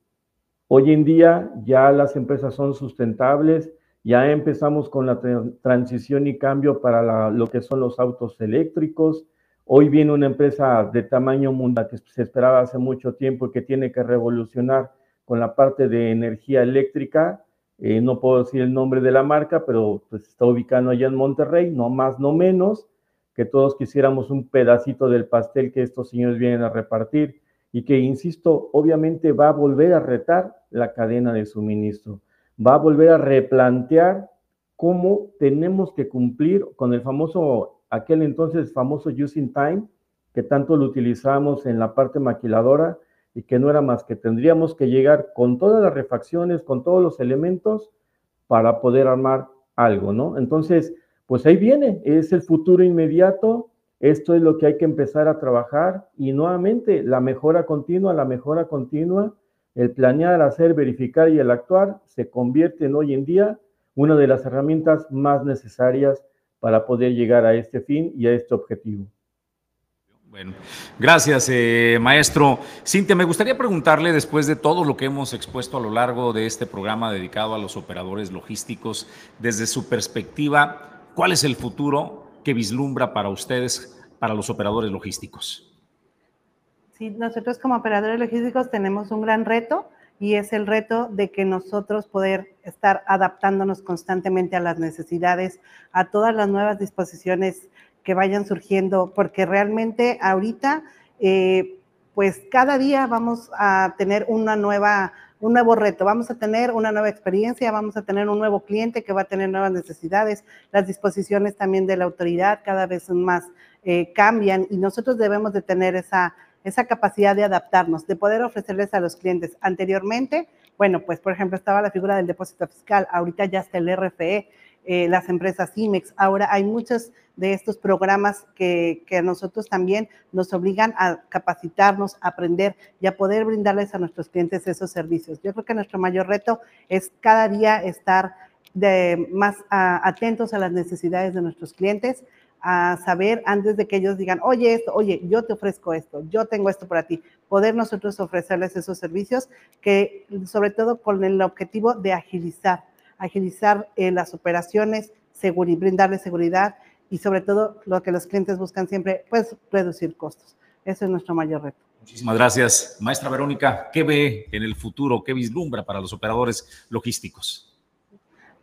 Hoy en día ya las empresas son sustentables, ya empezamos con la transición y cambio para lo que son los autos eléctricos. Hoy viene una empresa de tamaño mundial que se esperaba hace mucho tiempo y que tiene que revolucionar con la parte de energía eléctrica. Eh, no puedo decir el nombre de la marca, pero pues está ubicado allá en Monterrey, no más, no menos, que todos quisiéramos un pedacito del pastel que estos señores vienen a repartir y que, insisto, obviamente va a volver a retar la cadena de suministro, va a volver a replantear cómo tenemos que cumplir con el famoso, aquel entonces famoso using time, que tanto lo utilizamos en la parte maquiladora y que no era más que tendríamos que llegar con todas las refacciones, con todos los elementos para poder armar algo, ¿no? Entonces, pues ahí viene, es el futuro inmediato, esto es lo que hay que empezar a trabajar y nuevamente la mejora continua, la mejora continua, el planear, hacer, verificar y el actuar se convierte en hoy en día una de las herramientas más necesarias para poder llegar a este fin y a este objetivo. Bueno, gracias, eh, maestro. Cintia, me gustaría preguntarle, después de todo lo que hemos expuesto a lo largo de este programa dedicado a los operadores logísticos, desde su perspectiva, ¿cuál es el futuro que vislumbra para ustedes, para los operadores logísticos? Sí, nosotros como operadores logísticos tenemos un gran reto y es el reto de que nosotros poder estar adaptándonos constantemente a las necesidades, a todas las nuevas disposiciones que vayan surgiendo, porque realmente ahorita, eh, pues cada día vamos a tener una nueva un nuevo reto, vamos a tener una nueva experiencia, vamos a tener un nuevo cliente que va a tener nuevas necesidades, las disposiciones también de la autoridad cada vez más eh, cambian y nosotros debemos de tener esa, esa capacidad de adaptarnos, de poder ofrecerles a los clientes. Anteriormente, bueno, pues por ejemplo estaba la figura del depósito fiscal, ahorita ya está el RFE, eh, las empresas IMEX. Ahora hay muchos de estos programas que, que, a nosotros también nos obligan a capacitarnos, a aprender y a poder brindarles a nuestros clientes esos servicios. Yo creo que nuestro mayor reto es cada día estar más atentos a las necesidades de nuestros clientes, a saber antes de que ellos digan, oye esto, oye, yo te ofrezco esto, yo tengo esto para ti, poder nosotros ofrecerles esos servicios que sobre todo con el objetivo de agilizar agilizar eh, las operaciones, brindarle seguridad y sobre todo lo que los clientes buscan siempre, pues reducir costos. Ese es nuestro mayor reto. Muchísimas gracias. Maestra Verónica, ¿qué ve en el futuro, qué vislumbra para los operadores logísticos?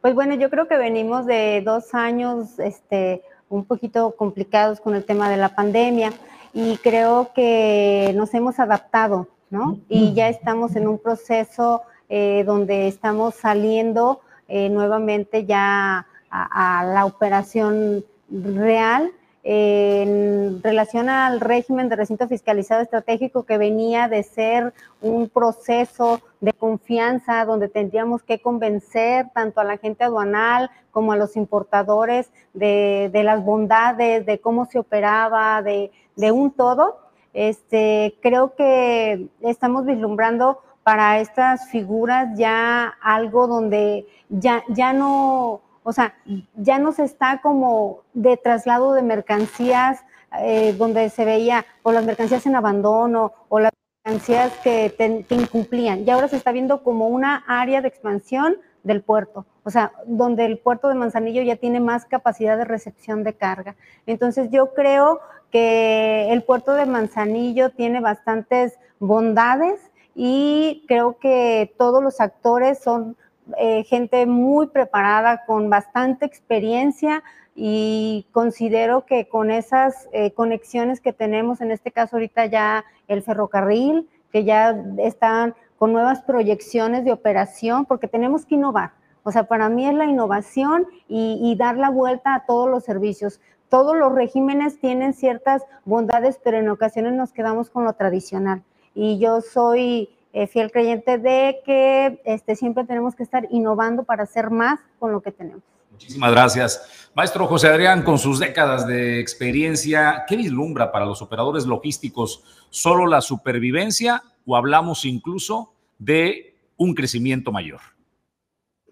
Pues bueno, yo creo que venimos de dos años este, un poquito complicados con el tema de la pandemia y creo que nos hemos adaptado, ¿no? Y ya estamos en un proceso eh, donde estamos saliendo eh, nuevamente ya a, la operación real en relación al régimen de recinto fiscalizado estratégico que venía de ser un proceso de confianza donde tendríamos que convencer tanto a la gente aduanal como a los importadores de, las bondades, de cómo se operaba, de, de un todo. Este, creo que estamos vislumbrando para estas figuras ya algo donde ya, ya no, o sea, ya no se está como de traslado de mercancías eh, donde se veía o las mercancías en abandono o las mercancías que, que incumplían. Y ahora se está viendo como una área de expansión del puerto, o sea, donde el puerto de Manzanillo ya tiene más capacidad de recepción de carga. Entonces yo creo que el puerto de Manzanillo tiene bastantes bondades y creo que todos los actores son eh, gente muy preparada, con bastante experiencia y considero que con esas eh, conexiones que tenemos, en este caso ahorita ya el ferrocarril, que ya están con nuevas proyecciones de operación, porque tenemos que innovar. O sea, para mí es la innovación y, y, dar la vuelta a todos los servicios. todos los regímenes tienen ciertas bondades, pero en ocasiones nos quedamos con lo tradicional. Y yo soy eh, fiel creyente de que este, siempre tenemos que estar innovando para hacer más con lo que tenemos. Muchísimas gracias. Maestro José Adrián, con sus décadas de experiencia, ¿qué vislumbra para los operadores logísticos? ¿Solo la supervivencia o hablamos incluso de un crecimiento mayor?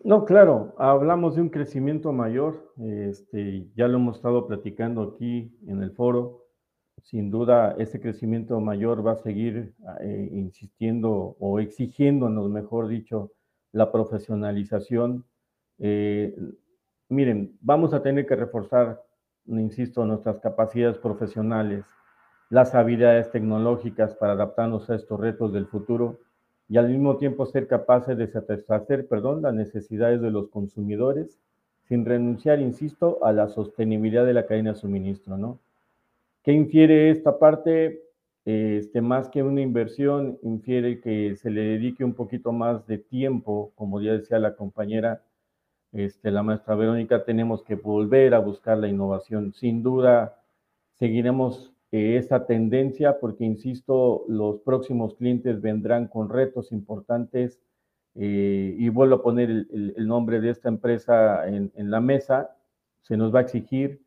No, claro, hablamos de un crecimiento mayor, este, ya lo hemos estado platicando aquí en el foro. Sin duda, ese crecimiento mayor va a seguir eh, insistiendo o exigiéndonos, mejor dicho, la profesionalización. Eh, miren, vamos a tener que reforzar, insisto, nuestras capacidades profesionales, las habilidades tecnológicas para adaptarnos a estos retos del futuro y al mismo tiempo ser capaces de satisfacer, perdón, las necesidades de los consumidores sin renunciar, insisto, a la sostenibilidad de la cadena de suministro, ¿no? ¿Qué infiere esta parte? Este, más que una inversión, infiere que se le dedique un poquito más de tiempo, como ya decía la compañera, este, la maestra Verónica, tenemos que volver a buscar la innovación. Sin duda, seguiremos eh, esa tendencia porque, insisto, los próximos clientes vendrán con retos importantes eh, y vuelvo a poner el, nombre de esta empresa en, en la mesa, se nos va a exigir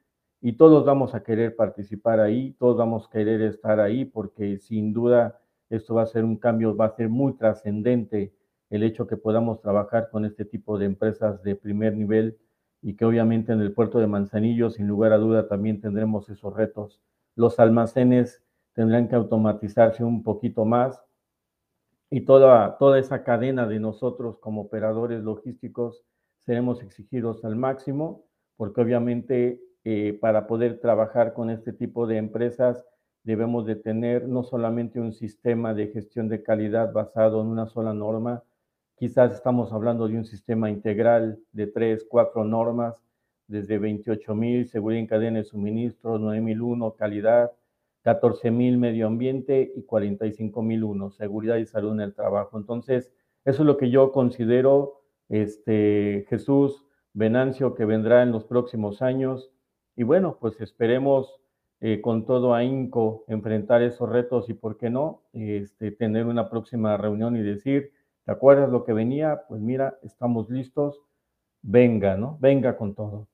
y todos vamos a querer participar ahí, todos vamos a querer estar ahí porque sin duda esto va a ser un cambio, va a ser muy trascendente el hecho que podamos trabajar con este tipo de empresas de primer nivel y que obviamente en el puerto de Manzanillo, sin lugar a duda, también tendremos esos retos. Los almacenes tendrán que automatizarse un poquito más y toda, toda esa cadena de nosotros como operadores logísticos seremos exigidos al máximo, porque obviamente eh, para poder trabajar con este tipo de empresas debemos de tener no solamente un sistema de gestión de calidad basado en una sola norma, Quizás estamos hablando de un sistema integral de tres, cuatro normas, desde 28.000, seguridad en cadena de suministro, 9.001, calidad, 14.000, medio ambiente y 45.001, seguridad y salud en el trabajo. Entonces, eso es lo que yo considero, este, Jesús, Venancio, que vendrá en los próximos años. Y bueno, pues esperemos eh, con todo ahínco enfrentar esos retos y, ¿por qué no?, este, tener una próxima reunión y decir, ¿Te acuerdas lo que venía? Pues mira, estamos listos. Venga, ¿no? Venga con todo.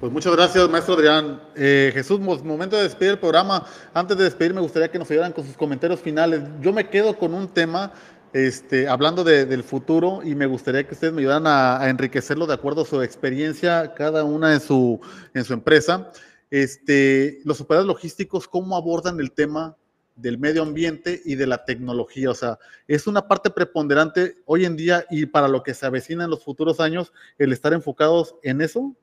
Pues muchas gracias, maestro Adrián. Eh, Jesús, momento de despedir el programa. Antes de despedir, me gustaría que nos ayudaran con sus comentarios finales. Yo me quedo con un tema, este, hablando del futuro, y me gustaría que ustedes me ayudaran a, enriquecerlo de acuerdo a su experiencia, cada una en su, en su empresa. Este, los operadores logísticos, ¿cómo abordan el tema del medio ambiente y de la tecnología. O sea, es una parte preponderante hoy en día y para lo que se avecina en los futuros años, el estar enfocados en eso.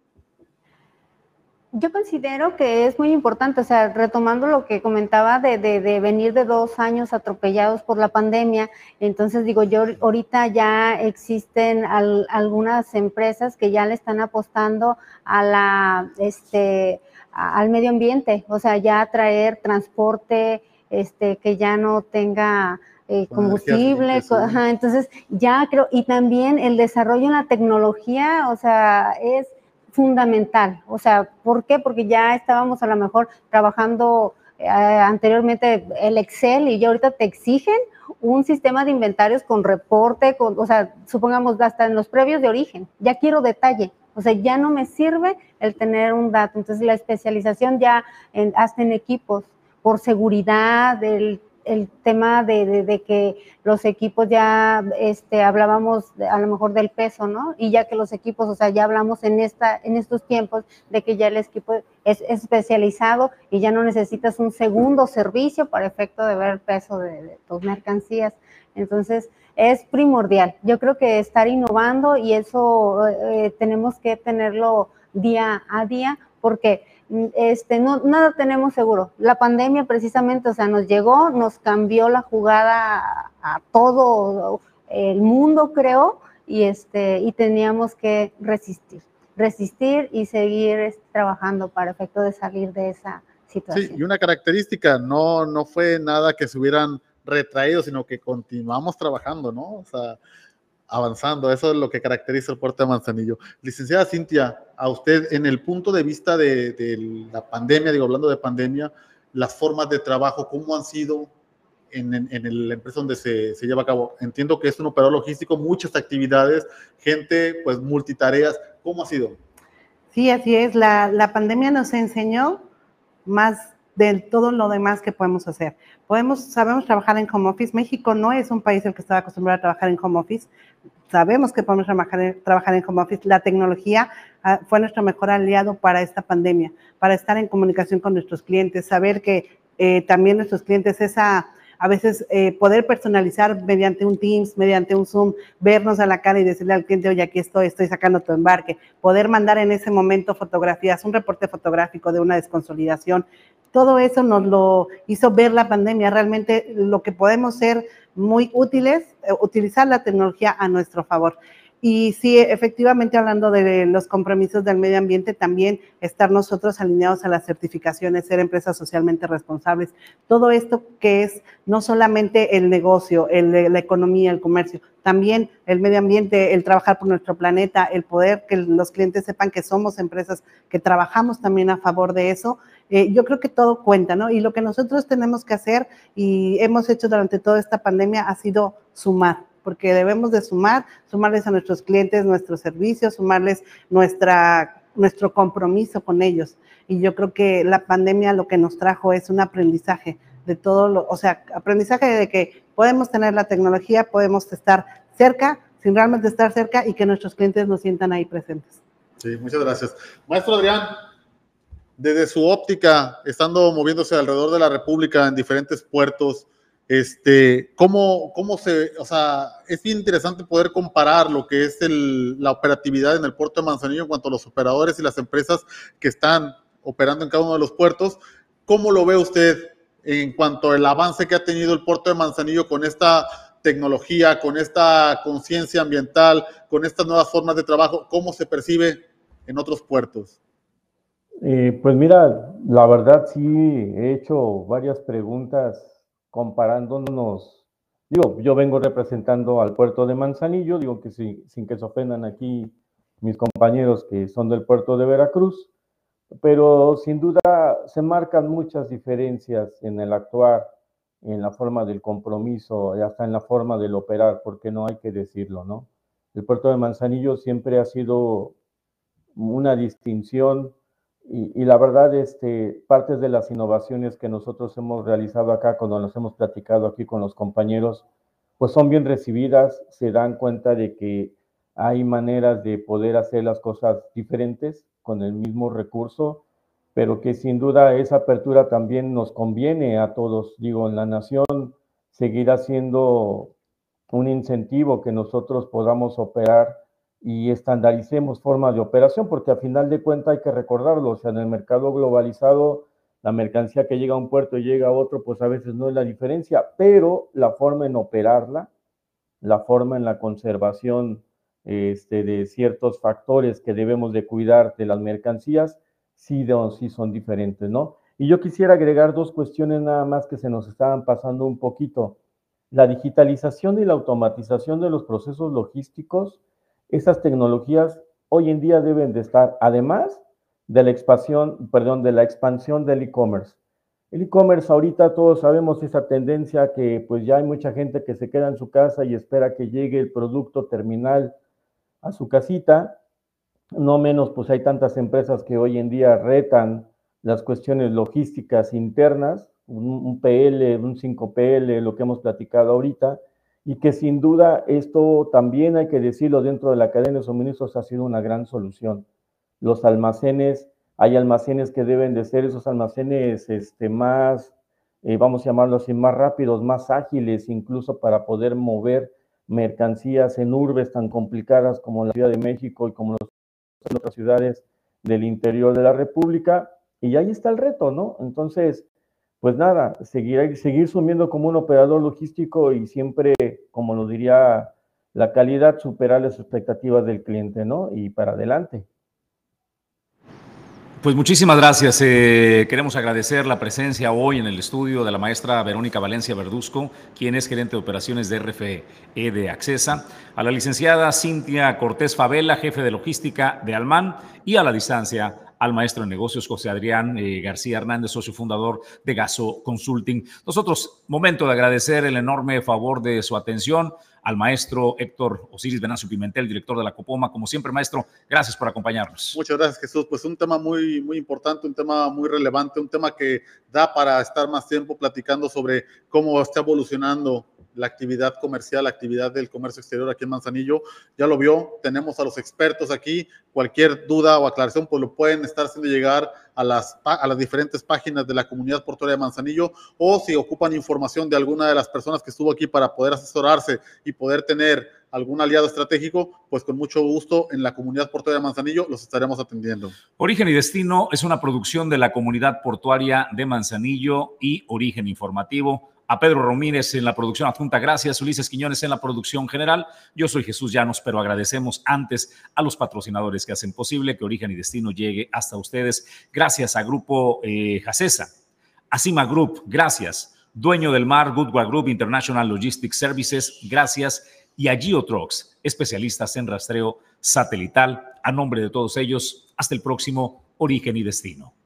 Yo considero que es muy importante, o sea, retomando lo que comentaba de, de, venir de dos años atropellados por la pandemia, entonces digo, yo ahorita ya existen algunas empresas que ya le están apostando a la, este, al medio ambiente, o sea, ya traer transporte, este, que ya no tenga eh, combustible, entonces ya creo, y también el desarrollo en la tecnología, o sea, es fundamental, o sea, ¿por qué? Porque ya estábamos a lo mejor trabajando eh, anteriormente el Excel y ya ahorita te exigen un sistema de inventarios con reporte, con, o sea, supongamos hasta en los previos de origen, ya quiero detalle, o sea, ya no me sirve el tener un dato, entonces la especialización ya en, hasta en equipos, por seguridad, el, el tema de, de, que los equipos ya este, hablábamos a lo mejor del peso, ¿no? Y ya que los equipos, o sea, ya hablamos en, esta, en estos tiempos de que ya el equipo es, especializado y ya no necesitas un segundo servicio para efecto de ver el peso de, tus mercancías. Entonces, es primordial. Yo creo que estar innovando y eso eh, tenemos que tenerlo día a día porque este, no, nada tenemos seguro. La pandemia precisamente, o sea, nos llegó, nos cambió la jugada a, todo el mundo, creo, y, este, y teníamos que resistir, resistir y seguir este, trabajando para efecto de salir de esa situación. Sí, y una característica, no, no fue nada que se hubieran retraído, sino que continuamos trabajando, ¿no? O sea, avanzando. Eso es lo que caracteriza el puerto de Manzanillo. Licenciada Cintia, a usted, en el punto de vista de, la pandemia, digo, hablando de pandemia, las formas de trabajo, ¿cómo han sido en, en, la empresa donde se, se, lleva a cabo? Entiendo que es un operador logístico, muchas actividades, gente, pues multitareas. ¿Cómo ha sido? Sí, así es. La, la pandemia nos enseñó más de todo lo demás que podemos hacer. Podemos, sabemos trabajar en home office. México no es un país el que está acostumbrado a trabajar en home office. Sabemos que podemos trabajar, trabajar en home office. La tecnología ah, fue nuestro mejor aliado para esta pandemia, para estar en comunicación con nuestros clientes, saber que eh, también nuestros clientes esa a veces eh, poder personalizar mediante un Teams, mediante un Zoom, vernos a la cara y decirle al cliente, oye, aquí estoy, estoy sacando tu embarque, poder mandar en ese momento fotografías, un reporte fotográfico de una desconsolidación, todo eso nos lo hizo ver la pandemia, realmente lo que podemos ser muy útiles, eh, utilizar la tecnología a nuestro favor. Y sí, efectivamente, hablando de los compromisos del medio ambiente, también estar nosotros alineados a las certificaciones, ser empresas socialmente responsables, todo esto que es no solamente el negocio, el, la economía, el comercio, también el medio ambiente, el trabajar por nuestro planeta, el poder que los clientes sepan que somos empresas que trabajamos también a favor de eso. Eh, yo creo que todo cuenta, ¿no? Y lo que nosotros tenemos que hacer y hemos hecho durante toda esta pandemia ha sido sumar porque debemos de sumar, sumarles a nuestros clientes nuestros servicios, sumarles nuestra, nuestro compromiso con ellos. Y yo creo que la pandemia lo que nos trajo es un aprendizaje de todo lo, o sea, aprendizaje de que podemos tener la tecnología, podemos estar cerca, sin realmente estar cerca y que nuestros clientes nos sientan ahí presentes. Sí, muchas gracias. Maestro Adrián, desde su óptica, estando moviéndose alrededor de la República en diferentes puertos, este, cómo, cómo se, o sea, es interesante poder comparar lo que es la operatividad en el puerto de Manzanillo en cuanto a los operadores y las empresas que están operando en cada uno de los puertos. ¿Cómo lo ve usted en cuanto al avance que ha tenido el puerto de Manzanillo con esta tecnología, con esta conciencia ambiental, con estas nuevas formas de trabajo? ¿Cómo se percibe en otros puertos? Eh, pues mira, la verdad sí he hecho varias preguntas comparándonos, digo, yo vengo representando al puerto de Manzanillo, digo que sin que se ofendan aquí mis compañeros que son del puerto de Veracruz, pero sin duda se marcan muchas diferencias en el actuar, en la forma del compromiso y hasta en la forma del operar, porque no hay que decirlo, ¿no? El puerto de Manzanillo siempre ha sido una distinción y, la verdad, este, partes de las innovaciones que nosotros hemos realizado acá, cuando nos hemos platicado aquí con los compañeros, pues son bien recibidas, se dan cuenta de que hay maneras de poder hacer las cosas diferentes con el mismo recurso, pero que sin duda esa apertura también nos conviene a todos. Digo, en la nación seguirá siendo un incentivo que nosotros podamos operar y estandaricemos formas de operación, porque a final de cuentas hay que recordarlo, o sea, en el mercado globalizado, la mercancía que llega a un puerto y llega a otro, pues a veces no es la diferencia, pero la forma en operarla, la forma en la conservación este, de ciertos factores que debemos de cuidar de las mercancías, sí, de, sí son diferentes, ¿no? Y yo quisiera agregar dos cuestiones nada más que se nos estaban pasando un poquito. La digitalización y la automatización de los procesos logísticos esas tecnologías hoy en día deben de estar, además de la expansión, perdón, de la expansión del e-commerce. El e-commerce ahorita todos sabemos esa tendencia que pues ya hay mucha gente que se queda en su casa y espera que llegue el producto terminal a su casita. No menos pues hay tantas empresas que hoy en día retan las cuestiones logísticas internas, un, un PL, un 5PL, lo que hemos platicado ahorita, y que sin duda esto también hay que decirlo dentro de la cadena de suministros ha sido una gran solución. Los almacenes, hay almacenes que deben de ser esos almacenes este, más, eh, vamos a llamarlo así, más rápidos, más ágiles, incluso para poder mover mercancías en urbes tan complicadas como la Ciudad de México y como las otras ciudades del interior de la República. Y ahí está el reto, ¿no? Entonces, pues nada, seguir, seguir sumiendo como un operador logístico y siempre, como lo diría la calidad, superar las expectativas del cliente, ¿no? Y para adelante. Pues muchísimas gracias. Eh, queremos agradecer la presencia hoy en el estudio de la maestra Verónica Valencia Verduzco, quien es gerente de operaciones de RFE de Accesa, a la licenciada Cintia Cortés Favela, jefe de logística de Alman, y a la distancia al maestro de negocios José Adrián eh, García Hernández, socio fundador de Gaso Consulting. Nosotros, momento de agradecer el enorme favor de su atención al maestro Héctor Osiris Venancio Pimentel, director de la Copoma. Como siempre, maestro, gracias por acompañarnos. Muchas gracias, Jesús. Pues un tema muy, muy importante, un tema muy relevante, un tema que da para estar más tiempo platicando sobre cómo está evolucionando la actividad comercial, la actividad del comercio exterior aquí en Manzanillo. Ya lo vio, tenemos a los expertos aquí. Cualquier duda o aclaración, pues lo pueden estar haciendo llegar a las, a las diferentes páginas de la comunidad portuaria de Manzanillo o si ocupan información de alguna de las personas que estuvo aquí para poder asesorarse y poder tener algún aliado estratégico, pues con mucho gusto en la comunidad portuaria de Manzanillo los estaremos atendiendo. Origen y Destino es una producción de la comunidad portuaria de Manzanillo y Origen Informativo a Pedro Romírez en la producción adjunta. Gracias, Ulises Quiñones en la producción general. Yo soy Jesús Llanos, pero agradecemos antes a los patrocinadores que hacen posible que Origen y Destino llegue hasta ustedes. Gracias a Grupo eh, Jacesa, a Cima Group, gracias. Dueño del Mar, Goodward Group International Logistics Services, gracias. Y a Geotrox, especialistas en rastreo satelital. A nombre de todos ellos, hasta el próximo Origen y Destino.